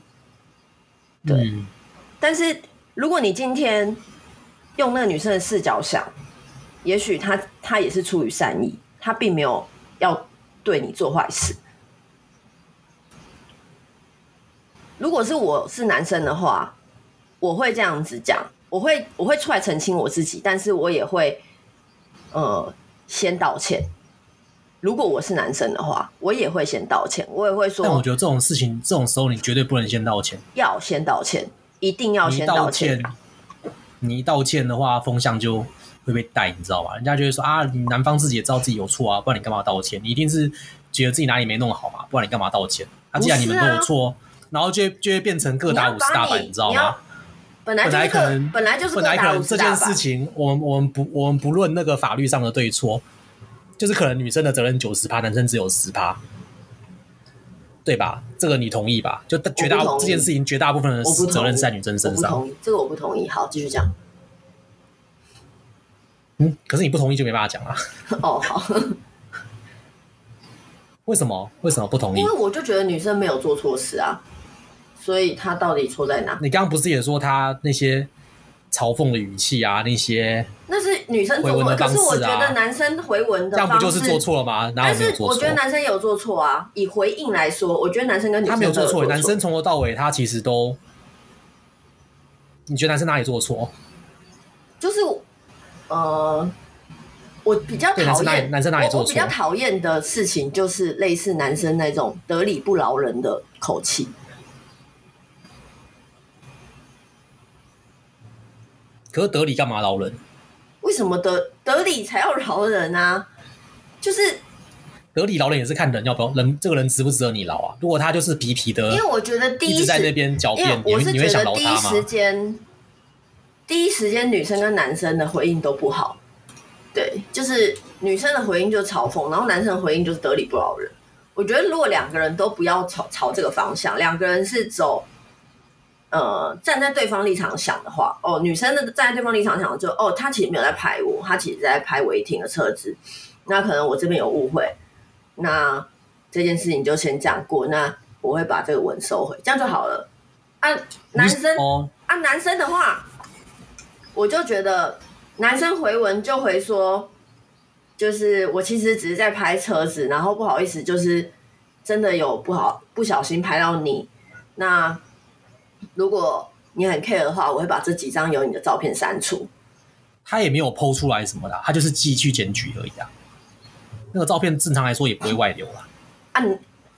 对，嗯、但是如果你今天用那个女生的视角想，也许他他也是出于善意，他并没有要对你做坏事。如果是我是男生的话，我会这样子讲，我会我会出来澄清我自己，但是我也会呃先道歉。如果我是男生的话，我也会先道歉，我也会说。但我觉得这种事情，这种时候你绝对不能先道歉，要先道歉，一定要先道歉。你一道歉的话，风向就会被带，你知道吗？人家就会说啊，你男方自己也知道自己有错啊，不然你干嘛道歉？你一定是觉得自己哪里没弄好嘛，不然你干嘛道歉？啊，既然你们都有错。然后就会就会变成各打五十大板，你，你知道吗？本来，本来可能本来就是本来可能这件事情，我们我们不我们不论那个法律上的对错，就是可能女生的责任九十趴，男生只有十趴，对吧？这个你同意吧？就绝大这件事情绝大部分的责任是在女生身上。这个我不同意。好，继续讲。嗯，可是你不同意就没办法讲啊。哦，好。为什么？为什么不同意？因为我就觉得女生没有做错事啊。所以她到底错在哪？你刚刚不是也说他那些嘲讽的语气啊，那些那是女生回文的方式啊。可是我觉得男生回文的这样不就是做错了吗？哪有没有做错？但是我觉得男生有做错啊。以回应来说，我觉得男生跟女生他没有做错。男生从头到尾，他其实都，你觉得男生哪里做错？就是呃，我比较讨厌男生哪里做错？我比较讨厌的事情就是类似男生那种得理不饶人的口气。可是得理干嘛饶人？为什么得得理才要饶人啊？就是得理饶人也是看人要不要人，这个人值不值得你饶啊？如果他就是皮皮的，因为我觉得第一直在那边狡辩，我是你会想饶他吗？第一时间，第一时间女生跟男生的回应都不好。对，就是女生的回应就是嘲讽，然后男生的回应就是得理不饶人。我觉得如果两个人都不要朝朝这个方向，两个人是走。呃，站在对方立场想的话，哦，女生的站在对方立场想就，哦，他其实没有在拍我，他其实在拍违停的车子，那可能我这边有误会，那这件事情就先这样过，那我会把这个文收回，这样就好了。啊，男生，哦、啊，男生的话，我就觉得男生回文就回说，就是我其实只是在拍车子，然后不好意思，就是真的有不好不小心拍到你，那。如果你很 care 的话，我会把这几张有你的照片删除。他也没有 PO 出来什么的，他就是寄去检举而已啊。那个照片正常来说也不会外流啦。啊，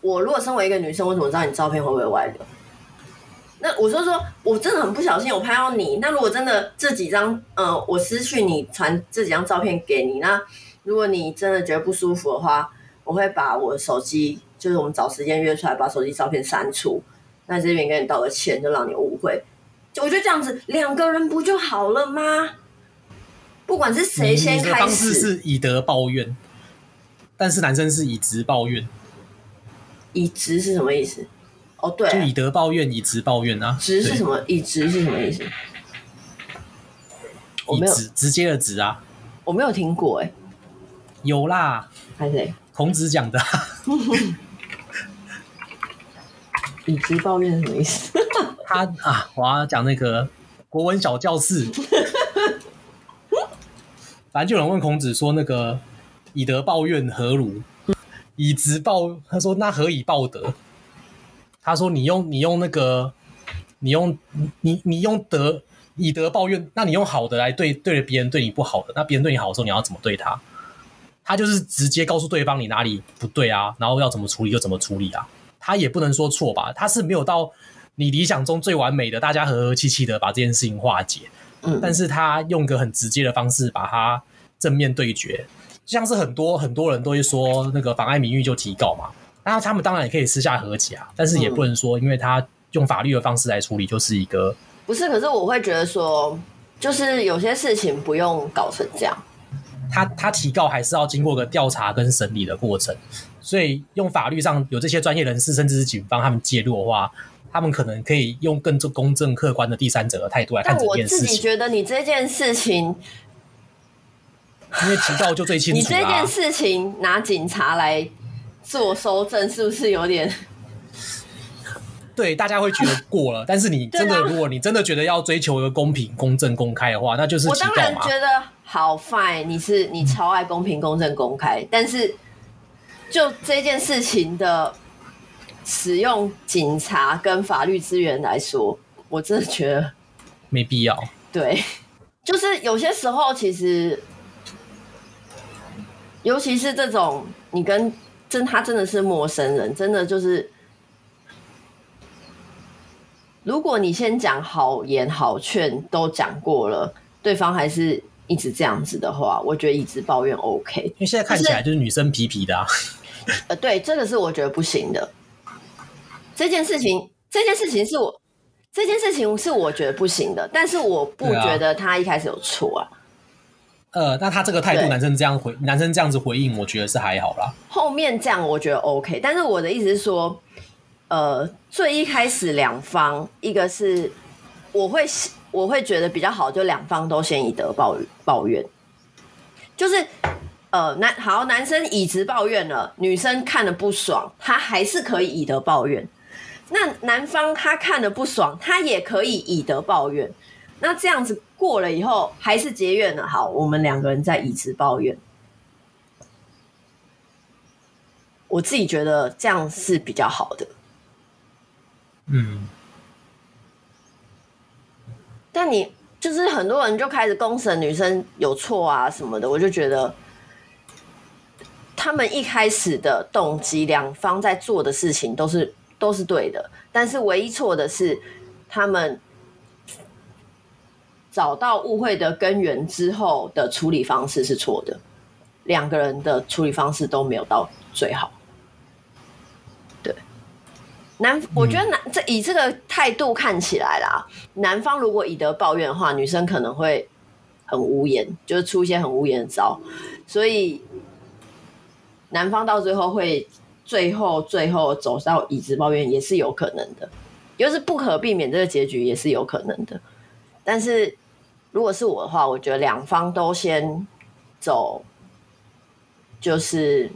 我如果身为一个女生，我怎么知道你照片会不会外流？那我就说，我真的很不小心，我拍到你。那如果真的这几张，呃，我失去你传这几张照片给你，那如果你真的觉得不舒服的话，我会把我的手机，就是我们找时间约出来，把手机照片删除。那这边跟你道个歉，就让你误会。就我觉得这样子，两个人不就好了吗？不管是谁先开始，方式是以德报怨，但是男生是以直报怨。以直是什么意思？哦，对，就以德报怨，以直报怨啊。直是什么？以直是什么意思？我以直直接的直啊，我没有听过哎、欸。有啦，还是孔子讲的。<laughs> 以直抱怨是什么意思？<laughs> 他啊，我要讲那个国文小教室，<laughs> 反正就有人问孔子说：“那个以德报怨何如？以直报，他说那何以报德？他说你用你用那个，你用你你用德以德报怨，那你用好的来对对着别人对你不好的，那别人对你好的时候，你要怎么对他？他就是直接告诉对方你哪里不对啊，然后要怎么处理就怎么处理啊。他也不能说错吧？他是没有到。”你理想中最完美的，大家和和气气的把这件事情化解，嗯，但是他用个很直接的方式把它正面对决，像是很多很多人都会说那个妨碍名誉就提告嘛，那他们当然也可以私下和解啊，但是也不能说因为他用法律的方式来处理就是一个不是，可是我会觉得说，就是有些事情不用搞成这样，他他提告还是要经过个调查跟审理的过程，所以用法律上有这些专业人士甚至是警方他们介入的话。他们可能可以用更公正、客观的第三者的态度来看这件事情。但我自己觉得，你这件事情，因为提告就最清楚。你这件事情拿警察来做收证，是不是有点？<laughs> 对，大家会觉得过了。但是你 <laughs> 真的，如果你真的觉得要追求一个公平、公正、公开的话，那就是。我当然觉得好 fine，你是你超爱公平、公正、公开，但是就这件事情的。使用警察跟法律资源来说，我真的觉得 <laughs> 没必要。对，就是有些时候，其实，尤其是这种你跟真他真的是陌生人，真的就是，如果你先讲好言好劝都讲过了，对方还是一直这样子的话，我觉得一直抱怨 OK。因为现在看起来就是女生皮皮的啊。<laughs> 呃，对，这个是我觉得不行的。这件事情，这件事情是我，这件事情是我觉得不行的，但是我不觉得他一开始有错啊。呃，那他这个态度，男生这样回，男生这样子回应，我觉得是还好啦。后面这样我觉得 OK，但是我的意思是说，呃，最一开始两方，一个是我会我会觉得比较好，就两方都先以德报抱怨，就是呃男好男生以直抱怨了，女生看了不爽，他还是可以以德报怨。那男方他看了不爽，他也可以以德报怨。那这样子过了以后，还是结怨了。好，我们两个人在以直抱怨。我自己觉得这样是比较好的。嗯。但你就是很多人就开始公审女生有错啊什么的，我就觉得他们一开始的动机，两方在做的事情都是。都是对的，但是唯一错的是，他们找到误会的根源之后的处理方式是错的，两个人的处理方式都没有到最好。对，男，我觉得男这以这个态度看起来啦，男方如果以德报怨的话，女生可能会很无言，就是出一些很无言的招，所以男方到最后会。最后，最后走到以直抱怨也是有可能的，就是不可避免这个结局也是有可能的。但是如果是我的话，我觉得两方都先走，就是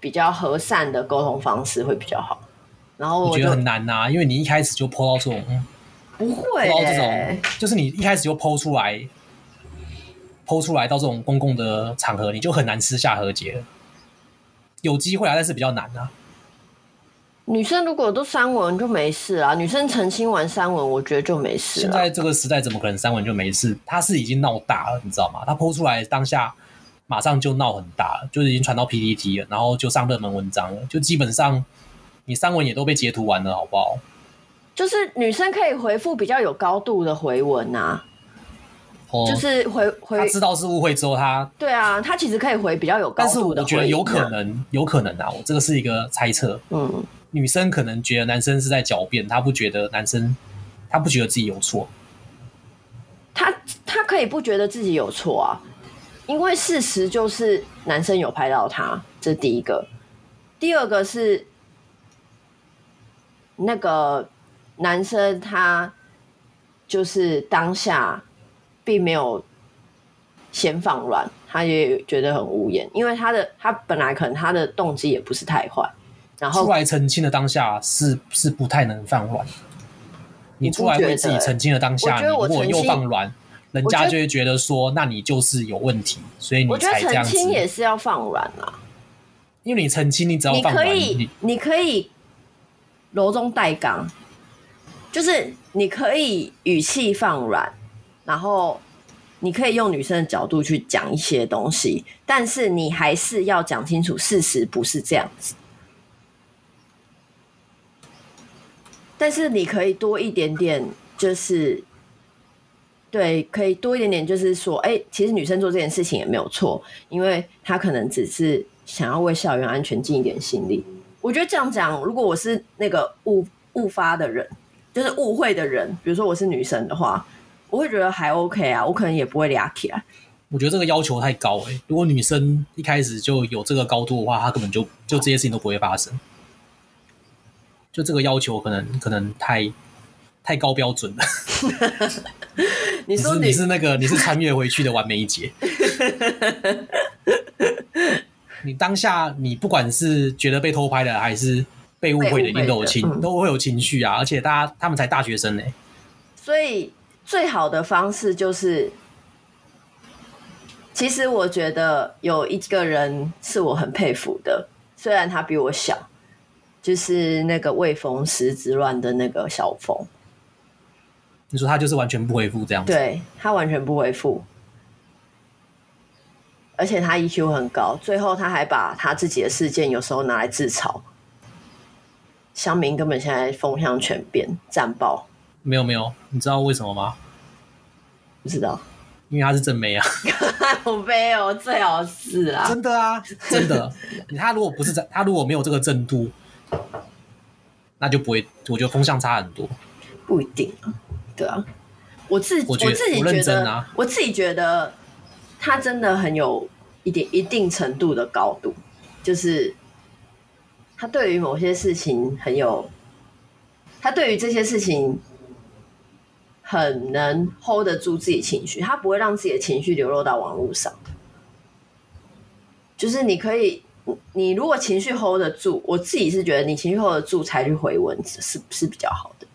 比较和善的沟通方式会比较好。然后我，我觉得很难呐、啊，因为你一开始就 po 到这种，不会、欸、到这种，就是你一开始就 po 出来，po 出来到这种公共的场合，你就很难私下和解了。有机会啊，但是比较难啊。女生如果都三文就没事啊，女生澄清完三文，我觉得就没事。现在这个时代怎么可能三文就没事？他是已经闹大了，你知道吗？他 po 出来当下马上就闹很大了，就是已经传到 PPT 了，然后就上热门文章了，就基本上你三文也都被截图完了，好不好？就是女生可以回复比较有高度的回文啊。就是回回，他知道是误会之后，他对啊，他其实可以回比较有高度的。但是我觉得有可能，有可能啊，我这个是一个猜测。嗯，女生可能觉得男生是在狡辩，她不觉得男生，她不觉得自己有错。他他可以不觉得自己有错啊，因为事实就是男生有拍到他，这是第一个。第二个是那个男生，他就是当下。并没有先放软，他也觉得很无言，因为他的他本来可能他的动机也不是太坏，然后出来澄清的当下是是不太能放软。你出来为自己澄清的当下，你如果又放软，人家就会觉得说，那你就是有问题，所以你才这样子。澄清也是要放软啊，因为你澄清，你只要放软，你可以，你可以柔中带刚，就是你可以语气放软，然后你可以用女生的角度去讲一些东西，但是你还是要讲清楚事实不是这样子。但是你可以多一点点，就是对，可以多一点点，就是说，哎、其实女生做这件事情也没有错，因为她可能只是想要为校园安全尽一点心力。我觉得这样讲，如果我是那个误误发的人，就是误会的人，比如说我是女生的话，我会觉得还 OK 啊，我可能也不会俩起来。我觉得这个要求太高哎、欸，如果女生一开始就有这个高度的话，她根本就就这些事情都不会发生。就这个要求可能可能太太高标准了。<laughs> 你说你是，你是那个你是穿越回去的完美一姐。你当下你不管是觉得被偷拍的还是被误会的，一定都有情、嗯、都会有情绪啊！而且大家他们才大学生呢，所以最好的方式就是，其实我觉得有一个人是我很佩服的，虽然他比我小。就是那个未逢时之乱的那个小峰，你说他就是完全不回复这样子？对，他完全不回复，而且他 EQ 很高，最后他还把他自己的事件有时候拿来自嘲。乡民根本现在风向全变，战报。没有没有，你知道为什么吗？不知道，因为他是正妹啊。<laughs> 我没有，最好是啊，真的啊，真的。<laughs> 他如果不是在，他如果没有这个正度。那就不会，我觉得风向差很多。不一定啊，对啊，我自我，我自己觉得，我，啊、我自己觉得他真的很有一点一定程度的高度，就是他对于某些事情很有，他对于这些事情很能 hold 得住自己情绪，他不会让自己的情绪流落到网络上，就是你可以。你如果情绪 hold 得住，我自己是觉得你情绪 hold 得住才去回文字是是比较好的。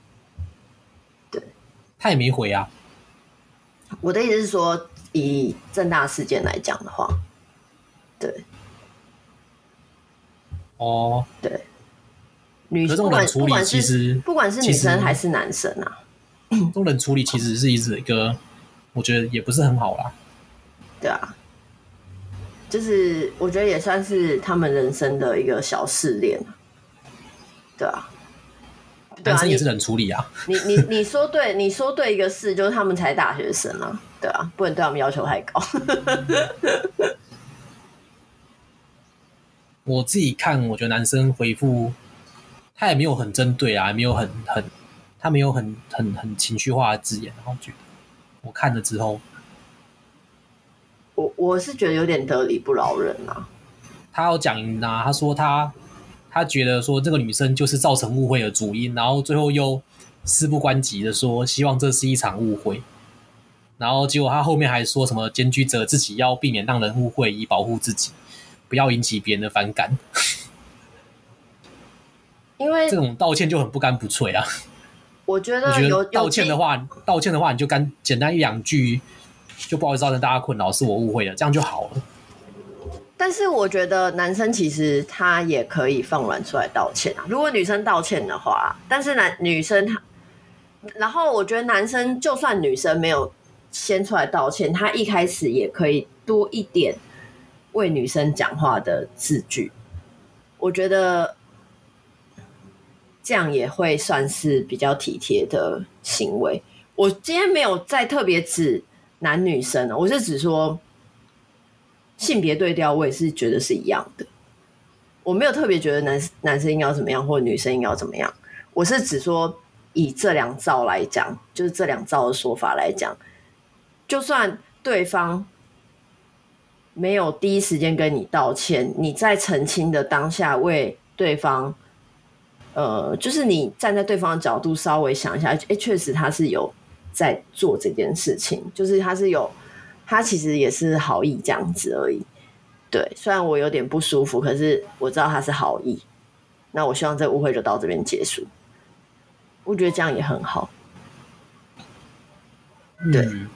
对，他也没回啊。我的意思是说，以正大事件来讲的话，对。哦，对。女生冷处理其实不管是女生还是男生啊，这种冷处理其实是一直一个，我觉得也不是很好啦。对啊。就是我觉得也算是他们人生的一个小试炼，对啊，男生也是冷处理啊。你你你说对，<laughs> 你说对一个事，就是他们才大学生啊，对啊，不能对他们要求太高。<laughs> 我自己看，我觉得男生回复他也没有很针对啊，也没有很很，他没有很很很情绪化的字眼，然后觉得我看了之后。我我是觉得有点得理不饶人啊。他要讲啊，他说他他觉得说这个女生就是造成误会的主因，然后最后又事不关己的说希望这是一场误会，然后结果他后面还说什么检举者自己要避免让人误会，以保护自己，不要引起别人的反感。因为这种道歉就很不干不脆啊。我觉得，我觉得道歉的话，道歉的话你就干简单一两句。就不好意思造成大家困扰，是我误会了，这样就好了。但是我觉得男生其实他也可以放软出来道歉啊。如果女生道歉的话，但是男女生他，然后我觉得男生就算女生没有先出来道歉，他一开始也可以多一点为女生讲话的字句。我觉得这样也会算是比较体贴的行为。我今天没有再特别指。男女生，我是指说性别对调，我也是觉得是一样的。我没有特别觉得男男生应该要怎么样，或者女生应该要怎么样。我是指说以这两招来讲，就是这两招的说法来讲，就算对方没有第一时间跟你道歉，你在澄清的当下为对方，呃，就是你站在对方的角度稍微想一下，哎，确实他是有。在做这件事情，就是他是有，他其实也是好意这样子而已。对，虽然我有点不舒服，可是我知道他是好意。那我希望这个误会就到这边结束。我觉得这样也很好。对，嗯、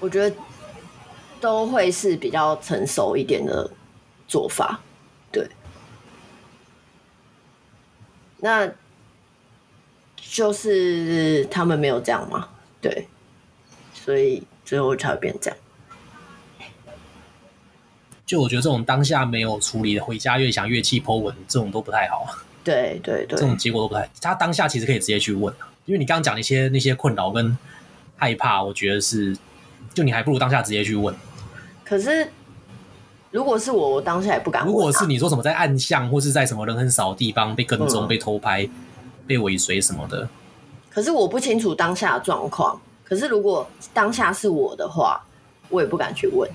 我觉得都会是比较成熟一点的做法。对，那就是他们没有这样嘛？对，所以最后才会变这样。就我觉得这种当下没有处理的，回家越想越气 po 文，这种都不太好。对对对，这种结果都不太。他当下其实可以直接去问，因为你刚刚讲那些那些困扰跟害怕，我觉得是，就你还不如当下直接去问。可是如果是我，我当下也不敢问。如果是你说什么在暗巷或是在什么人很少的地方被跟踪、嗯、被偷拍、被尾随什么的，可是我不清楚当下的状况。可是如果当下是我的话，我也不敢去问。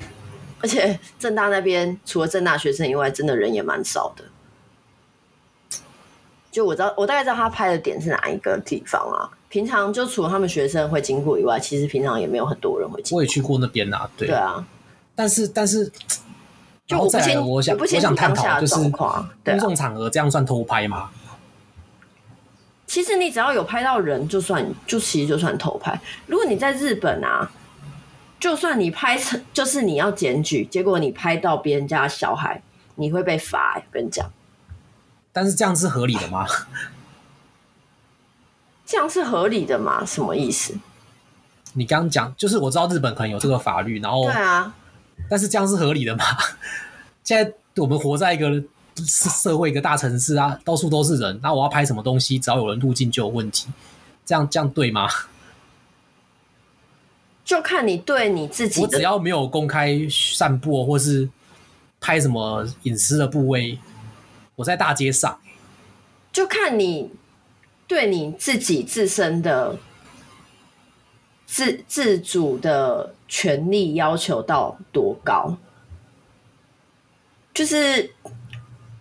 而且正大那边除了正大学生以外，真的人也蛮少的。就我知道，我大概知道他拍的点是哪一个地方啊？平常就除了他们学生会经过以外，其实平常也没有很多人会经过。我也去过那边啊，对。对啊，但是但是，就我不清，我想我，不我想探讨，就是公众场合这样算偷拍吗？啊、其实你只要有拍到人，就算就其实就算偷拍。如果你在日本啊。就算你拍成，就是你要检举，结果你拍到别人家的小孩，你会被罚。我跟你讲，但是这样是合理的吗？这样是合理的吗？什么意思？你刚刚讲，就是我知道日本可能有这个法律，然后对啊，但是这样是合理的吗？<laughs> 现在我们活在一个社会，一个大城市啊，到处都是人，那我要拍什么东西，只要有人入境就有问题，这样这样对吗？<laughs> 就看你对你自己，我只要没有公开散播或是拍什么隐私的部位，我在大街上，就看你对你自己自身的自自主的权利要求到多高。就是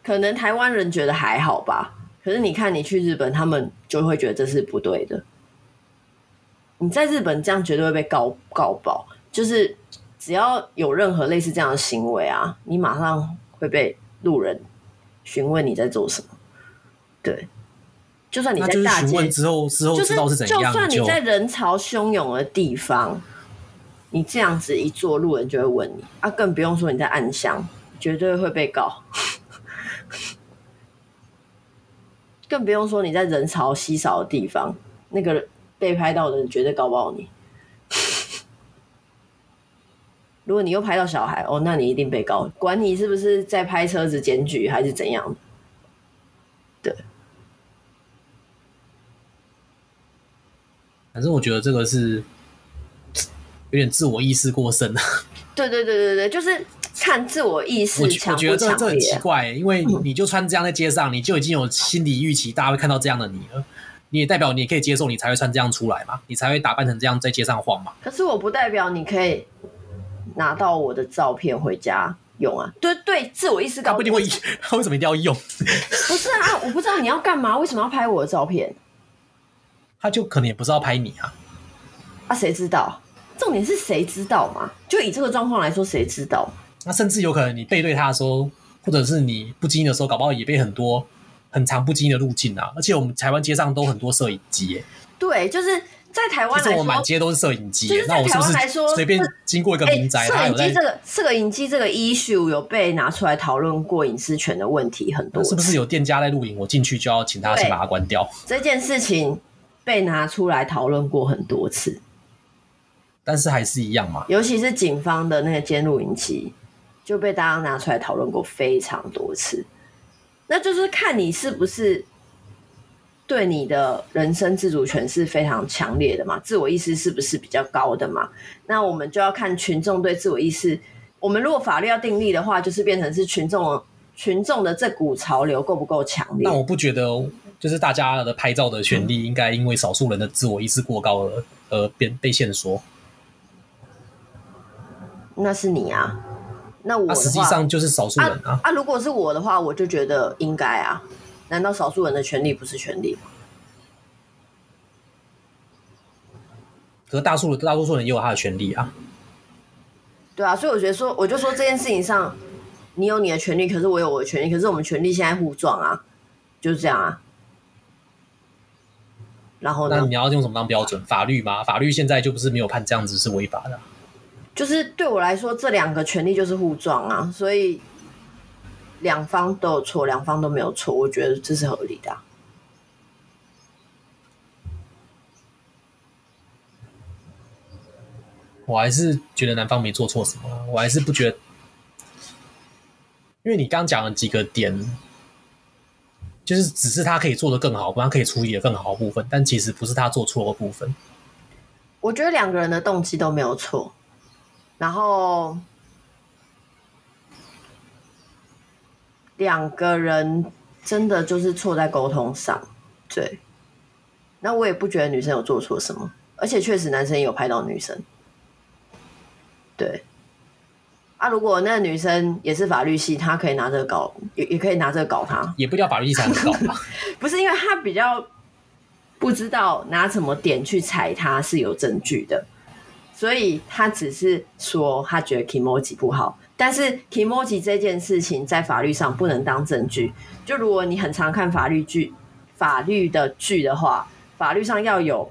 可能台湾人觉得还好吧，可是你看你去日本，他们就会觉得这是不对的。你在日本这样绝对会被告告爆，就是只要有任何类似这样的行为啊，你马上会被路人询问你在做什么。对，就算你在大街之后之后知道是怎样，就是就算你在人潮汹涌的地方，你这样子一做，路人就会问你啊，更不用说你在暗巷，绝对会被告。更不用说你在人潮稀少的地方，那个。被拍到的人绝对告不到你。如果你又拍到小孩，哦，那你一定被告，管你是不是在拍车子检举还是怎样。对。反正我觉得这个是 <tsk> 有点自我意识过剩 <laughs> 了。对对对对对，就是看自我意识强不强烈。我觉得这这很奇怪，因为你就穿这样在街上，你就已经有心理预期，大家会看到这样的你了。你也代表你也可以接受，你才会穿这样出来嘛？你才会打扮成这样在街上晃嘛？可是我不代表你可以拿到我的照片回家用啊！对对，自我意识高，他不一定会，他为什么一定要用？不是啊，我不知道你要干嘛，为什么要拍我的照片？他就可能也不知道拍你啊！啊，谁知道？重点是谁知道嘛？就以这个状况来说，谁知道？那甚至有可能你背对他的时候，或者是你不经意的时候，搞不好也被很多。很长不经意的路径啊，而且我们台湾街上都很多摄影机耶。对，就是在台湾来说，我满街都是摄影机。就是在台湾来说，随便经过一个民宅，摄影机这个摄影机这个 issue 有被拿出来讨论过隐私权的问题很多。是不是有店家在录影，我进去就要请他先把它关掉？这件事情被拿出来讨论过很多次，但是还是一样嘛。尤其是警方的那个监录影机，就被大家拿出来讨论过非常多次。那就是看你是不是对你的人生自主权是非常强烈的嘛，自我意识是不是比较高的嘛？那我们就要看群众对自我意识。我们如果法律要订立的话，就是变成是群众群众的这股潮流够不够强烈？那我不觉得，就是大家的拍照的权利应该因为少数人的自我意识过高而而变被限缩。那是你啊。那我、啊、实际上就是少数人啊，啊！啊，如果是我的话，我就觉得应该啊。难道少数人的权利不是权利吗？可是大数大多数人也有他的权利啊。对啊，所以我觉得说，我就说这件事情上，你有你的权利，可是我有我的权利，可是我们权利现在互撞啊，就是这样啊。然后呢？那你要用什么当标准？法律吗？法律现在就不是没有判这样子是违法的。就是对我来说，这两个权利就是互撞啊，所以两方都有错，两方都没有错，我觉得这是合理的啊。我还是觉得男方没做错什么，我还是不觉得，因为你刚讲了几个点，就是只是他可以做的更好，他可以处理的更好的部分，但其实不是他做错的部分。我觉得两个人的动机都没有错，然后两个人真的就是错在沟通上，对。那我也不觉得女生有做错什么，而且确实男生也有拍到女生。对，啊，如果那个女生也是法律系，她可以拿这个搞，也也可以拿这个搞他，也不叫法律系才能搞吧？<laughs> 不是，因为她比较不知道拿什么点去踩她是有证据的，所以他只是说他觉得 kimoji 不好，但是 kimoji 这件事情在法律上不能当证据。就如果你很常看法律剧、法律的剧的话，法律上要有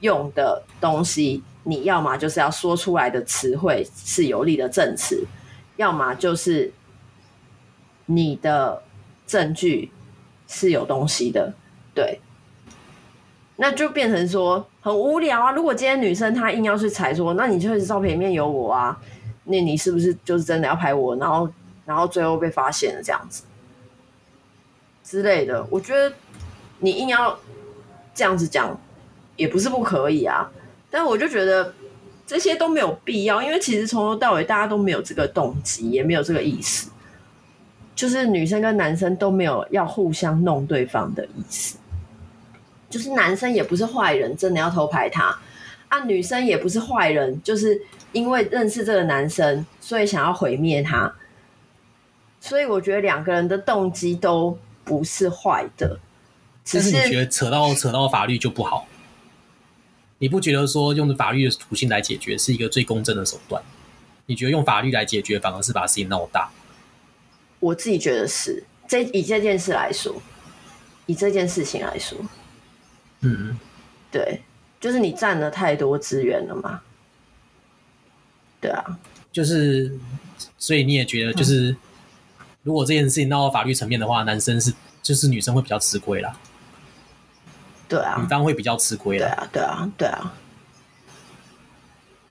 用的东西。你要么就是要说出来的词汇是有力的证词，要么就是你的证据是有东西的，对，那就变成说很无聊啊。如果今天女生她硬要去踩说，那你就是照片里面有我啊，那你是不是就是真的要拍我？然后，然后最后被发现了这样子之类的。我觉得你硬要这样子讲，也不是不可以啊。但我就觉得这些都没有必要，因为其实从头到尾大家都没有这个动机，也没有这个意思，就是女生跟男生都没有要互相弄对方的意思，就是男生也不是坏人，真的要偷拍他啊，女生也不是坏人，就是因为认识这个男生，所以想要毁灭他，所以我觉得两个人的动机都不是坏的，只是，是你觉得扯到扯到法律就不好？你不觉得说用法律的途径来解决是一个最公正的手段？你觉得用法律来解决反而是把事情闹大？我自己觉得是，这以这件事来说，以这件事情来说，嗯，对，就是你占了太多资源了嘛。对啊，就是，所以你也觉得，就是、嗯、如果这件事情闹到法律层面的话，男生是就是女生会比较吃亏啦。对啊，女方会比较吃亏的。对啊，对啊，对啊。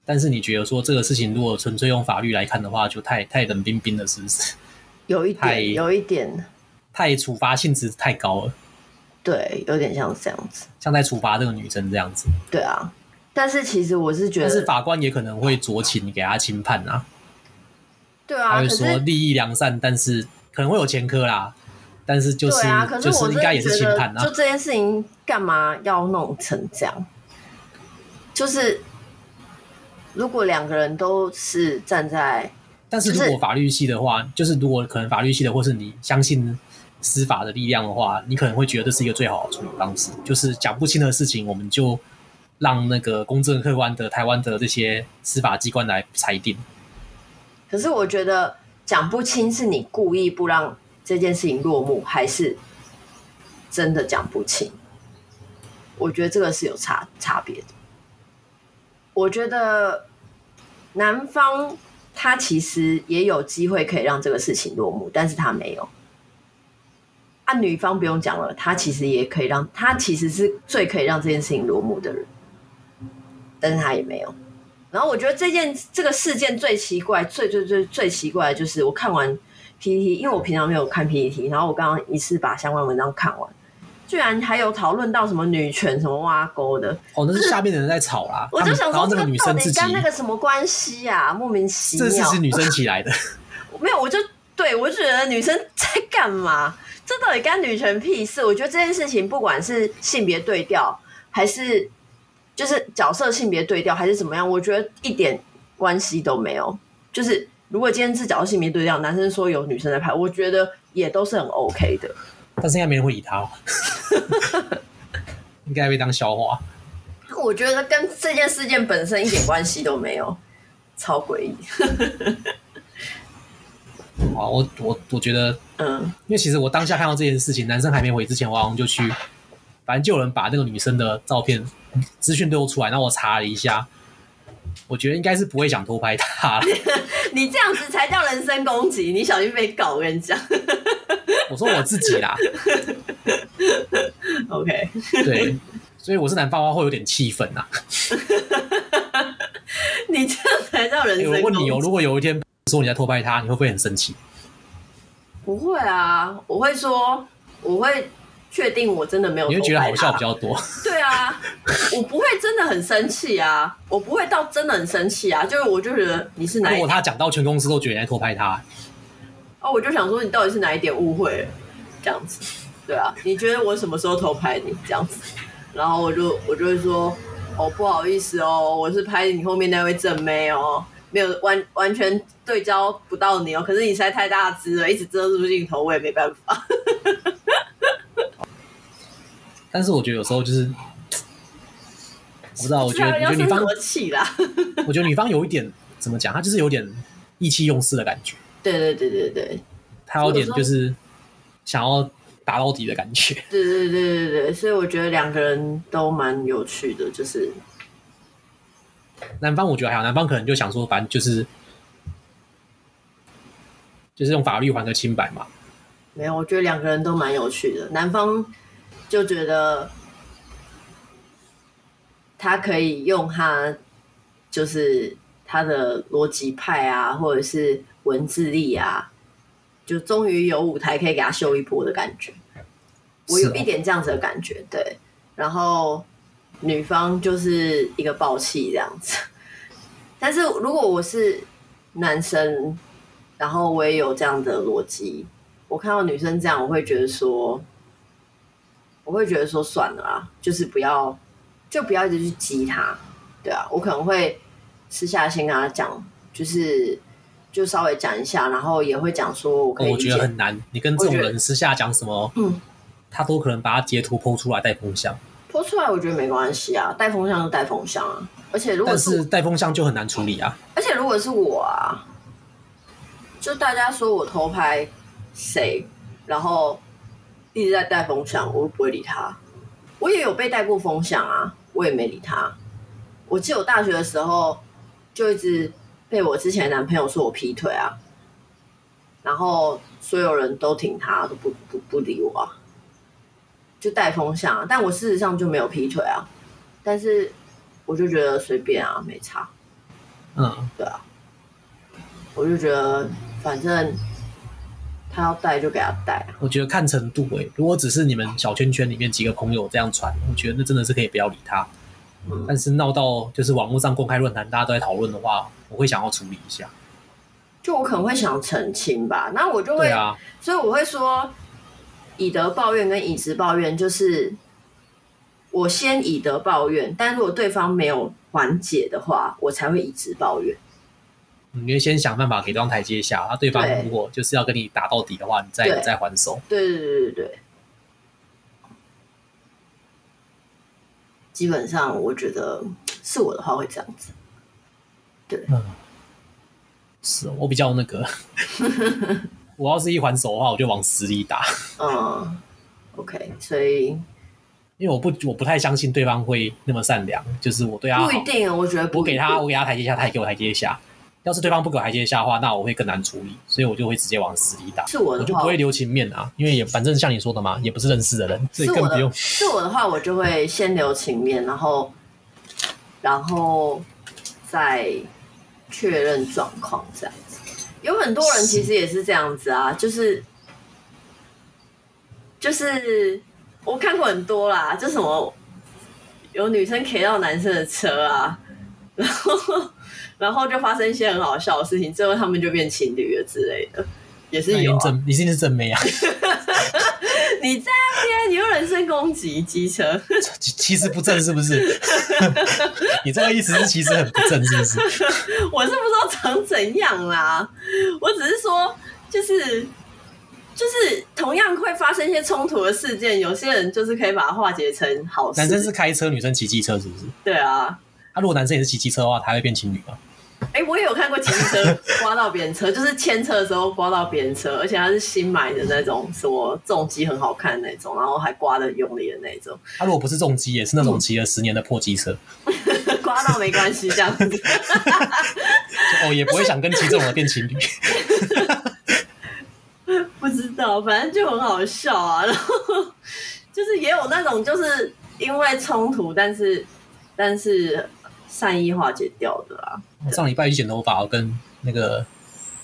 但是你觉得说这个事情，如果纯粹用法律来看的话，就太太冷冰冰了，是不是？有一点，有一点，太处罚性质太高了。对，有点像这样子，像在处罚这个女生这样子。对啊，但是其实我是觉得，但是法官也可能会酌情给他轻判啊。对啊，他会说利益良善，但是可能会有前科啦。但是就是，啊、可是我就是应该也是轻判啊。就这件事情干嘛要弄成这样？就是如果两个人都是站在，但是如果法律系的话，就是如果可能法律系的，或是你相信司法的力量的话，你可能会觉得这是一个最好的处理方式。就是讲不清的事情，我们就让那个公正客观的台湾的这些司法机关来裁定。可是我觉得讲不清是你故意不让。这件事情落幕还是真的讲不清？我觉得这个是有差差别的。我觉得男方他其实也有机会可以让这个事情落幕，但是他没有。啊，女方不用讲了，她其实也可以让她其实是最可以让这件事情落幕的人，但是她也没有。然后我觉得这件这个事件最奇怪、最最最最奇怪的就是我看完。PPT，因为我平常没有看 PPT，然后我刚刚一次把相关文章看完，居然还有讨论到什么女权、什么挖沟的。哦，那是下面的人在吵啦。我就想说，这个女生自己跟那个什么关系呀、啊？莫名其妙。这是女生起来的。没有，我就对我就觉得女生在干嘛？这到底干女权屁事？我觉得这件事情，不管是性别对调，还是就是角色性别对调，还是怎么样，我觉得一点关系都没有。就是。如果今天是角色性别对调，男生说有女生在拍，我觉得也都是很 OK 的。但是应该没人会理他，<laughs> 应该被当笑话。我觉得跟这件事件本身一点关系都没有，超诡异。<laughs> 啊，我我我觉得，嗯，因为其实我当下看到这件事情，男生还没回之前，我好像就去，反正就有人把那个女生的照片资讯都出来，然后我查了一下，我觉得应该是不会想偷拍她了。<laughs> 你这样子才叫人身攻击，你小心被搞。我跟你讲，<laughs> 我说我自己啦。OK，对，所以我是男方会有点气愤呐。<laughs> 你这样才叫人身攻击。欸，我问你哦，如果有一天说你在偷拍他，你会不会很生气？不会啊，我会说，我会确定我真的没有。你会觉得好笑比较多。<laughs> 对啊，我不会真的很生气啊，我不会到真的很生气啊，就是我就觉得你是哪？如果他讲到全公司都觉得你在偷拍他，哦，我就想说你到底是哪一点误会了？这样子，对啊，你觉得我什么时候偷拍你这样子？然后我就我就会说。哦，不好意思哦，我是拍你后面那位正妹哦，没有完完全对焦不到你哦。可是你实在太大只了，一直遮住镜头，我也没办法。但是我觉得有时候就是，我不知道，我觉得 <laughs> 我觉得女方气啦。<laughs> 我觉得女方有一点怎么讲，她就是有点意气用事的感觉。对对对对对，她有点就是想要。打到底的感觉，对对对对对，所以我觉得两个人都蛮有趣的，就是男方我觉得还好，男方可能就想说，反正就是就是用法律还个清白嘛。没有，我觉得两个人都蛮有趣的，男方就觉得他可以用他就是他的逻辑派啊，或者是文字力啊。就终于有舞台可以给他秀一波的感觉，我有一点这样子的感觉，对。然后女方就是一个暴气这样子，<laughs> 但是如果我是男生，然后我也有这样的逻辑，我看到女生这样，我会觉得说，我会觉得说算了啊，就是不要，就不要一直去激他，对啊，我可能会私下先跟他讲，就是。就稍微讲一下，然后也会讲说我可以，觉得很难。你跟这种人私下讲什么，嗯，他都可能把他截图 po 出来带风向。Po 出来我觉得没关系啊，带风向就带风向啊。而且如果是，是带风向就很难处理啊。而且如果是我啊，就大家说我偷拍谁，然后一直在带风向，我不会理他。我也有被带过风向啊，我也没理他。我记得我大学的时候就一直。被我之前男朋友说我劈腿啊，然后所有人都挺他，都不不不理我啊，就带风向啊。但我事实上就没有劈腿啊，但是我就觉得随便啊，没差。嗯，对啊，我就觉得反正他要带就给他带。我觉得看程度诶、欸，如果只是你们小圈圈里面几个朋友这样传，我觉得那真的是可以不要理他。嗯，但是闹到就是网络上公开论坛，大家都在讨论的话。我会想要处理一下，就我可能会想澄清吧，那我就会，啊、所以我会说以德报怨跟以直报怨，就是我先以德报怨，但如果对方没有缓解的话，我才会以直报怨。你会先想办法给对方台阶下，那对方如果就是要跟你打到底的话，你再再还手。对对对对对，基本上我觉得是我的话会这样子。嗯，是我比较那个，<laughs> 我要是一还手的话，我就往死里打。<laughs> 嗯，OK，所以因为我不我不太相信对方会那么善良，就是我对他不一定，我觉得我给他我给他台阶下，他也给我台阶下。要是对方不给我台阶下的话，那我会更难处理，所以我就会直接往死里打。是我的话，我就不会留情面啊，因为也反正像你说的嘛，也不是认识的人，所以更不用。是我的话，我就会先留情面，然后然后再。确认状况这样子，有很多人其实也是这样子啊，就是就是我看过很多啦，就什么有女生 K 到男生的车啊，<laughs> 然后然后就发生一些很好笑的事情，最后他们就变情侣了之类的，也是有、啊。正你是不是正妹啊？<laughs> <laughs> <laughs> 你在那边，你用人身攻击机车，其实不正是不是？<laughs> 你这个意思是其实很不正是不是？<laughs> 我是不知道长怎样啦，我只是说，就是就是同样会发生一些冲突的事件，有些人就是可以把它化解成好事。男生是开车，女生骑机车，是不是？对啊。那、啊、如果男生也是骑机车的话，他会变情侣吗？哎、欸，我也有看过骑车 <laughs> 刮到别人车，就是牵车的时候刮到别人车，而且他是新买的那种什么重机很好看的那种，然后还刮得用力的那种。他、啊、如果不是重机，也是那种骑了十年的破机车，<laughs> 刮到没关系，这样子。<laughs> 哦，也不会想跟骑这种的变情侣。不知道，反正就很好笑啊。然后就是也有那种，就是因为冲突，但是但是善意化解掉的啦。上礼拜去剪头发，我跟那个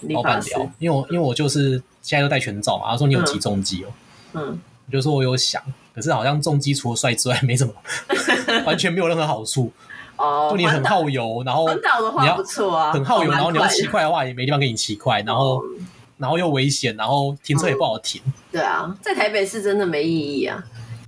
老板聊，因为我因为我就是现在都戴全罩嘛，他说你有骑重机哦，嗯，我就说我有想，可是好像重机除了帅之外，没什么，<laughs> 完全没有任何好处哦。就你很耗油，然后环岛的话不错啊，很耗油，然后你要骑快的话，也没地方给你骑快，然后。然后又危险，然后停车也不好停。嗯、对啊，在台北是真的没意义啊。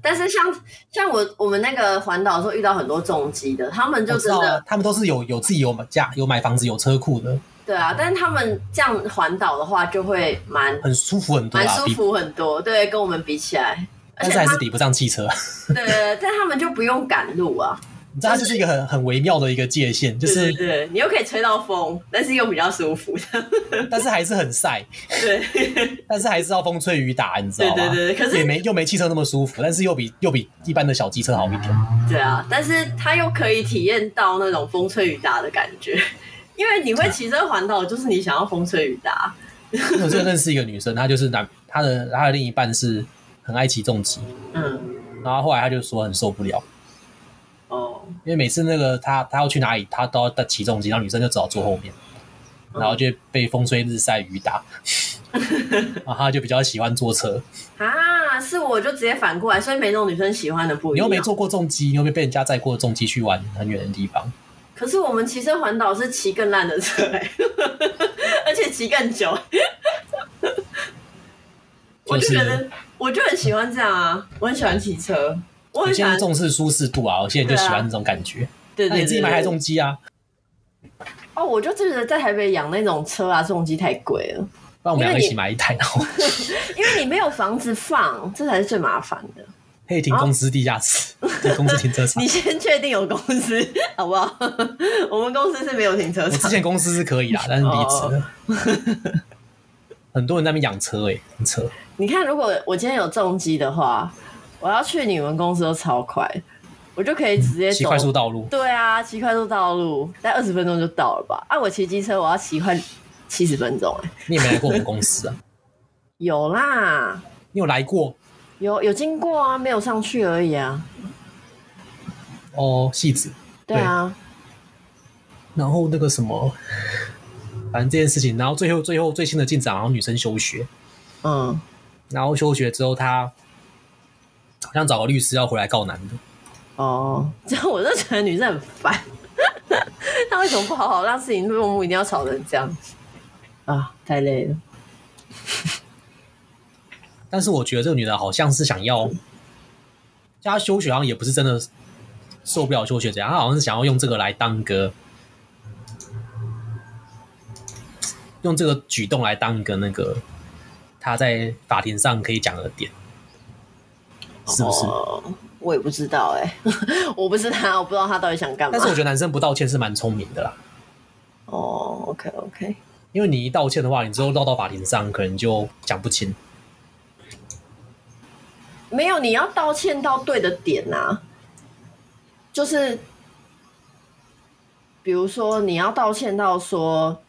但是像像我我们那个环岛的时候遇到很多重机的，他们就真的，他们都是有有自己有家有买房子有车库的。对啊，但是他们这样环岛的话就会蛮很舒服很多，蛮舒服很多。对，跟我们比起来，但是还是抵不上汽车。对，但他们就不用赶路啊。你知道它就是一个很很微妙的一个界限，就是对，你又可以吹到风，但是又比较舒服，<laughs> 但是还是很晒，对，<laughs> 但是还是要风吹雨打，你知道吗？对对对，可是也没又没汽车那么舒服，但是又比又比一般的小机车好一点。对啊，但是它又可以体验到那种风吹雨打的感觉，因为你会骑车环岛，就是你想要风吹雨打。我最近认识一个女生，她就是男，她的她的另一半是很爱骑重机，嗯，然后后来她就说很受不了。哦，因为每次那个他他要去哪里，他都要带起重机，然后女生就只好坐后面，然后就被风吹日晒雨打，<laughs> 然后他就比较喜欢坐车啊。是我就直接反过来，所以每种女生喜欢的不一样。你又没坐过重机，你又没被人家载过重机去玩很远的地方。可是我们骑车环岛是骑更烂的车，<laughs> 而且骑更久。我就觉得，我就很喜欢这样啊，我很喜欢骑车。我现在重视舒适度啊，我现在就喜欢这种感觉。对，对，对，对，那你自己买台重机啊？哦，我就觉得在台北养那种车啊，重机太贵了。不然我们两个一起买一台，然后 <laughs> 因为你没有房子放，这才是最麻烦的。可以停公司地下室，在公司停车场。<laughs> 你先确定有公司好不好？<laughs> 我们公司是没有停车场。我之前公司是可以啦，但是离职了。很多人在那边养车诶、欸，车。你看，如果我今天有重机的话。我要去你们公司都超快，我就可以直接骑快速道路。对啊，骑快速道路，大概二十分钟就到了吧？啊，我骑机车我要骑快七十分钟哎。你也没来过我们公司啊？<laughs> 有啦。你有来过？有有经过啊，没有上去而已啊。哦，戏子。对啊。然后那个什么，反正这件事情，然后最后最后最新的进展，然后女生休学。嗯。然后休学之后，她。好像找个律师要回来告男的哦，<laughs> 这样我就觉得女生很烦。<laughs> 他为什么不好好让事情落幕，一定要吵成这样子啊？太累了。<laughs> 但是我觉得这个女的好像是想要，叫她休学，好像也不是真的受不了休学这样，她好像是想要用这个来当个，用这个举动来当一个那个她在法庭上可以讲的点。是不是？哦、我也不知道哎、欸，<laughs> 我不是他，我不知道他到底想干嘛。但是我觉得男生不道歉是蛮聪明的啦。哦，OK OK，因为你一道歉的话，你之后绕到法庭上，可能就讲不清。没有，你要道歉到对的点啊，就是比如说你要道歉到说，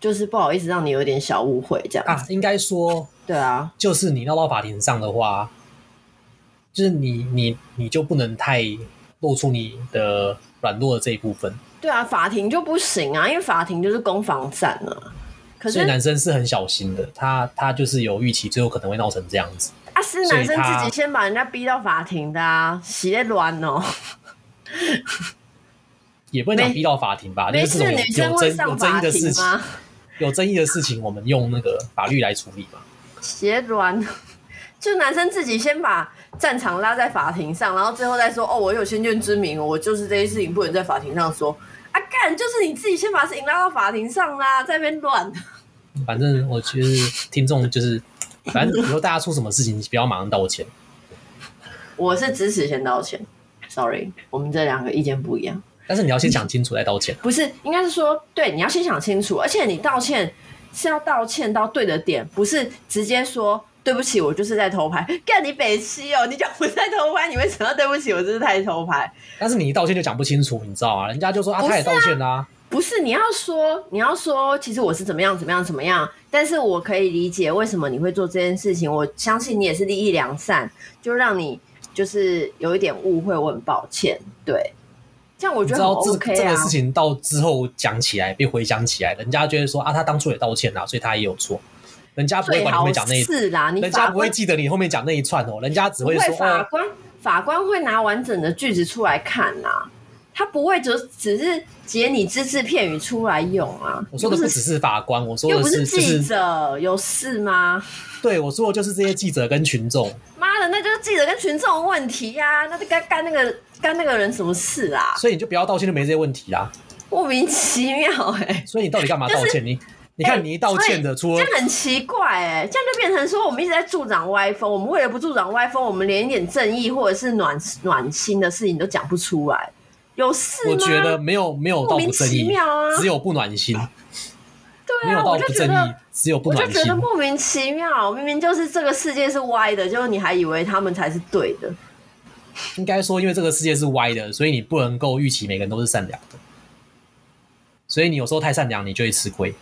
就是不好意思让你有点小误会这样啊，应该说对啊，就是你绕到法庭上的话。就是你你你就不能太露出你的软弱的这一部分。对啊，法庭就不行啊，因为法庭就是攻防战啊。可是所以男生是很小心的，他他就是有预期，最后可能会闹成这样子。啊，是男生自己先把人家逼到法庭的啊，洗的乱哦。<laughs> 也不能讲逼到法庭吧，那是这种有争有争议的事情，<laughs> 有争议的事情，我们用那个法律来处理嘛。邪卵，<laughs> 就男生自己先把。战场拉在法庭上，然后最后再说哦，我有先见之明，我就是这些事情不能在法庭上说啊！干，就是你自己先把事情拉到法庭上啦，在那边乱。<laughs> 反正我觉得听众就是，反正以后大家出什么事情，你不要马上道歉。我是支持先道歉，Sorry，我们这两个意见不一样。但是你要先想清楚再道歉。不是，应该是说，对，你要先想清楚，而且你道歉是要道歉到对的点，不是直接说对不起，我就是在偷拍。<laughs> 干你北七哦，你就不在偷拍，你为什么要对不起我？就是在偷拍。但是你一道歉就讲不清楚，你知道啊？人家就说啊，他也道歉啦。不是，你要说，你要说，其实我是怎么样，怎么样，怎么样。但是我可以理解为什么你会做这件事情。我相信你也是利益良善，就让你就是有一点误会，我很抱歉。对，这样我觉得很 OK 啊。这个事情到之后讲起来，被回想起来，人家觉得说啊，他当初也道歉啦，所以他也有错。人家不会管你后面讲那一次啦，你人家不会记得你后面讲那一串哦，人家只会说法官，法官会拿完整的句子出来看呐。他不会就只是截你只字片语出来用啊！我说的不只是法官，我说的是记者，有事吗？对，我说的就是这些记者跟群众。妈的，那就是记者跟群众的问题呀！那就干干那个干那个人什么事啊？所以你就不要道歉，就没这些问题啦。莫名其妙哎！所以你到底干嘛道歉？你你看你一道歉的，出这样很奇怪哎！这样就变成说我们一直在助长歪风，我们为了不助长歪风，我们连一点正义或者是暖暖心的事情都讲不出来。有事吗？我觉得没有没有到不正义，啊、只有不暖心。<laughs> 对啊，没有到不正义，只有不暖心。我就觉得莫名其妙，明明就是这个世界是歪的，就是你还以为他们才是对的。应该说，因为这个世界是歪的，所以你不能够预期每个人都是善良的。所以你有时候太善良，你就会吃亏。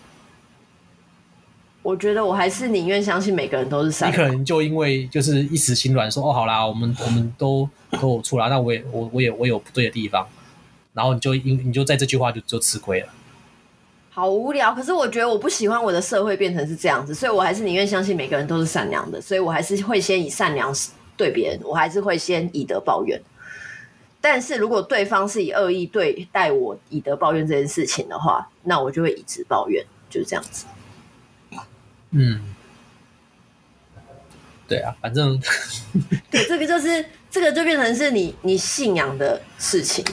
我觉得我还是宁愿相信每个人都是善良。你可能就因为就是一时心软，说哦，好啦，我们我们都都有错啦，那我也我我也我有不对的地方。然后你就因你就在这句话就就吃亏了，好无聊。可是我觉得我不喜欢我的社会变成是这样子，所以我还是宁愿相信每个人都是善良的，所以我还是会先以善良对别人，我还是会先以德报怨。但是如果对方是以恶意对待我，以德报怨这件事情的话，那我就会以直报怨，就是这样子。嗯，对啊，反正 <laughs> 对这个就是这个就变成是你你信仰的事情。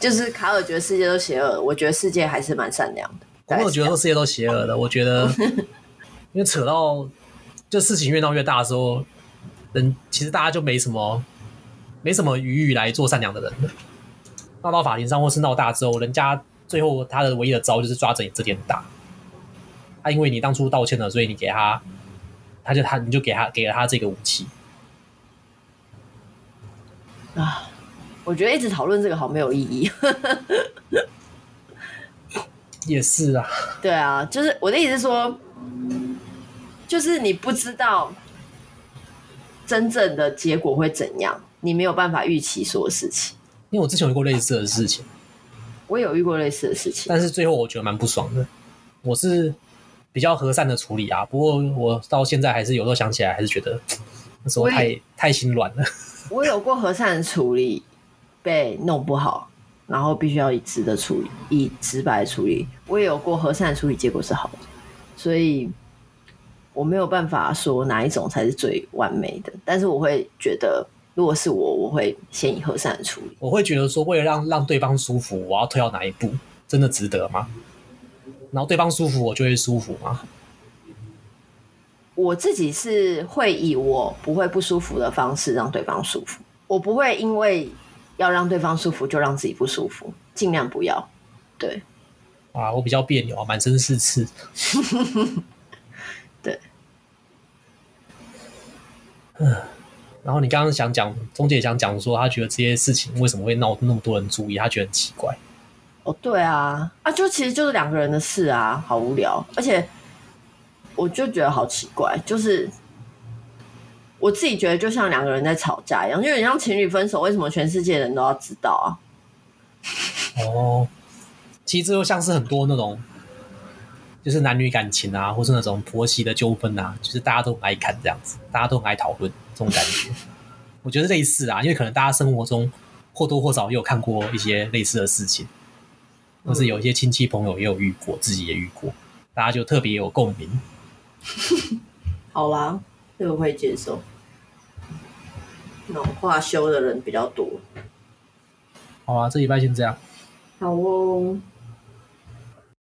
就是卡尔觉得世界都邪恶，我觉得世界还是蛮善良的。我没有觉得说世界都邪恶的，我觉得，<laughs> 因为扯到就事情越闹越大的时候，人其实大家就没什么没什么余裕来做善良的人了。闹到法庭上或是闹大之后，人家最后他的唯一的招就是抓着你这点大。他因为你当初道歉了，所以你给他，他就他你就给他给了他这个武器啊。我觉得一直讨论这个好没有意义。<laughs> 也是啊。对啊，就是我的意思是说，就是你不知道真正的结果会怎样，你没有办法预期所有事情。因为我之前有遇过类似的事情，我有遇过类似的事情，但是最后我觉得蛮不爽的。我是比较和善的处理啊，不过我到现在还是有时候想起来，还是觉得那时候太太心软了。<laughs> 我有过和善的处理。被弄不好，然后必须要以直的处理，以直白的处理。我也有过和善的处理，结果是好的，所以我没有办法说哪一种才是最完美的。但是我会觉得，如果是我，我会先以和善的处理。我会觉得说，为了让让对方舒服，我要退到哪一步，真的值得吗？然后对方舒服，我就会舒服吗？我自己是会以我不会不舒服的方式让对方舒服，我不会因为。要让对方舒服，就让自己不舒服，尽量不要。对，啊，我比较别扭啊，满身是刺。对，嗯，然后你刚刚想讲，钟姐想讲说，他觉得这些事情为什么会闹那么多人注意，他觉得很奇怪。哦，对啊，啊，就其实就是两个人的事啊，好无聊，而且我就觉得好奇怪，就是。我自己觉得就像两个人在吵架一样，就有点像情侣分手，为什么全世界人都要知道啊？<laughs> 哦，其实这就像是很多那种，就是男女感情啊，或是那种婆媳的纠纷啊，就是大家都很爱看这样子，大家都很爱讨论这种感觉。<laughs> 我觉得类似啊，因为可能大家生活中或多或少也有看过一些类似的事情，或是有一些亲戚朋友也有遇过，自己也遇过，大家就特别有共鸣。<laughs> 好啦。这个会接受，那种话修的人比较多。好啊，这礼拜先这样。好哦。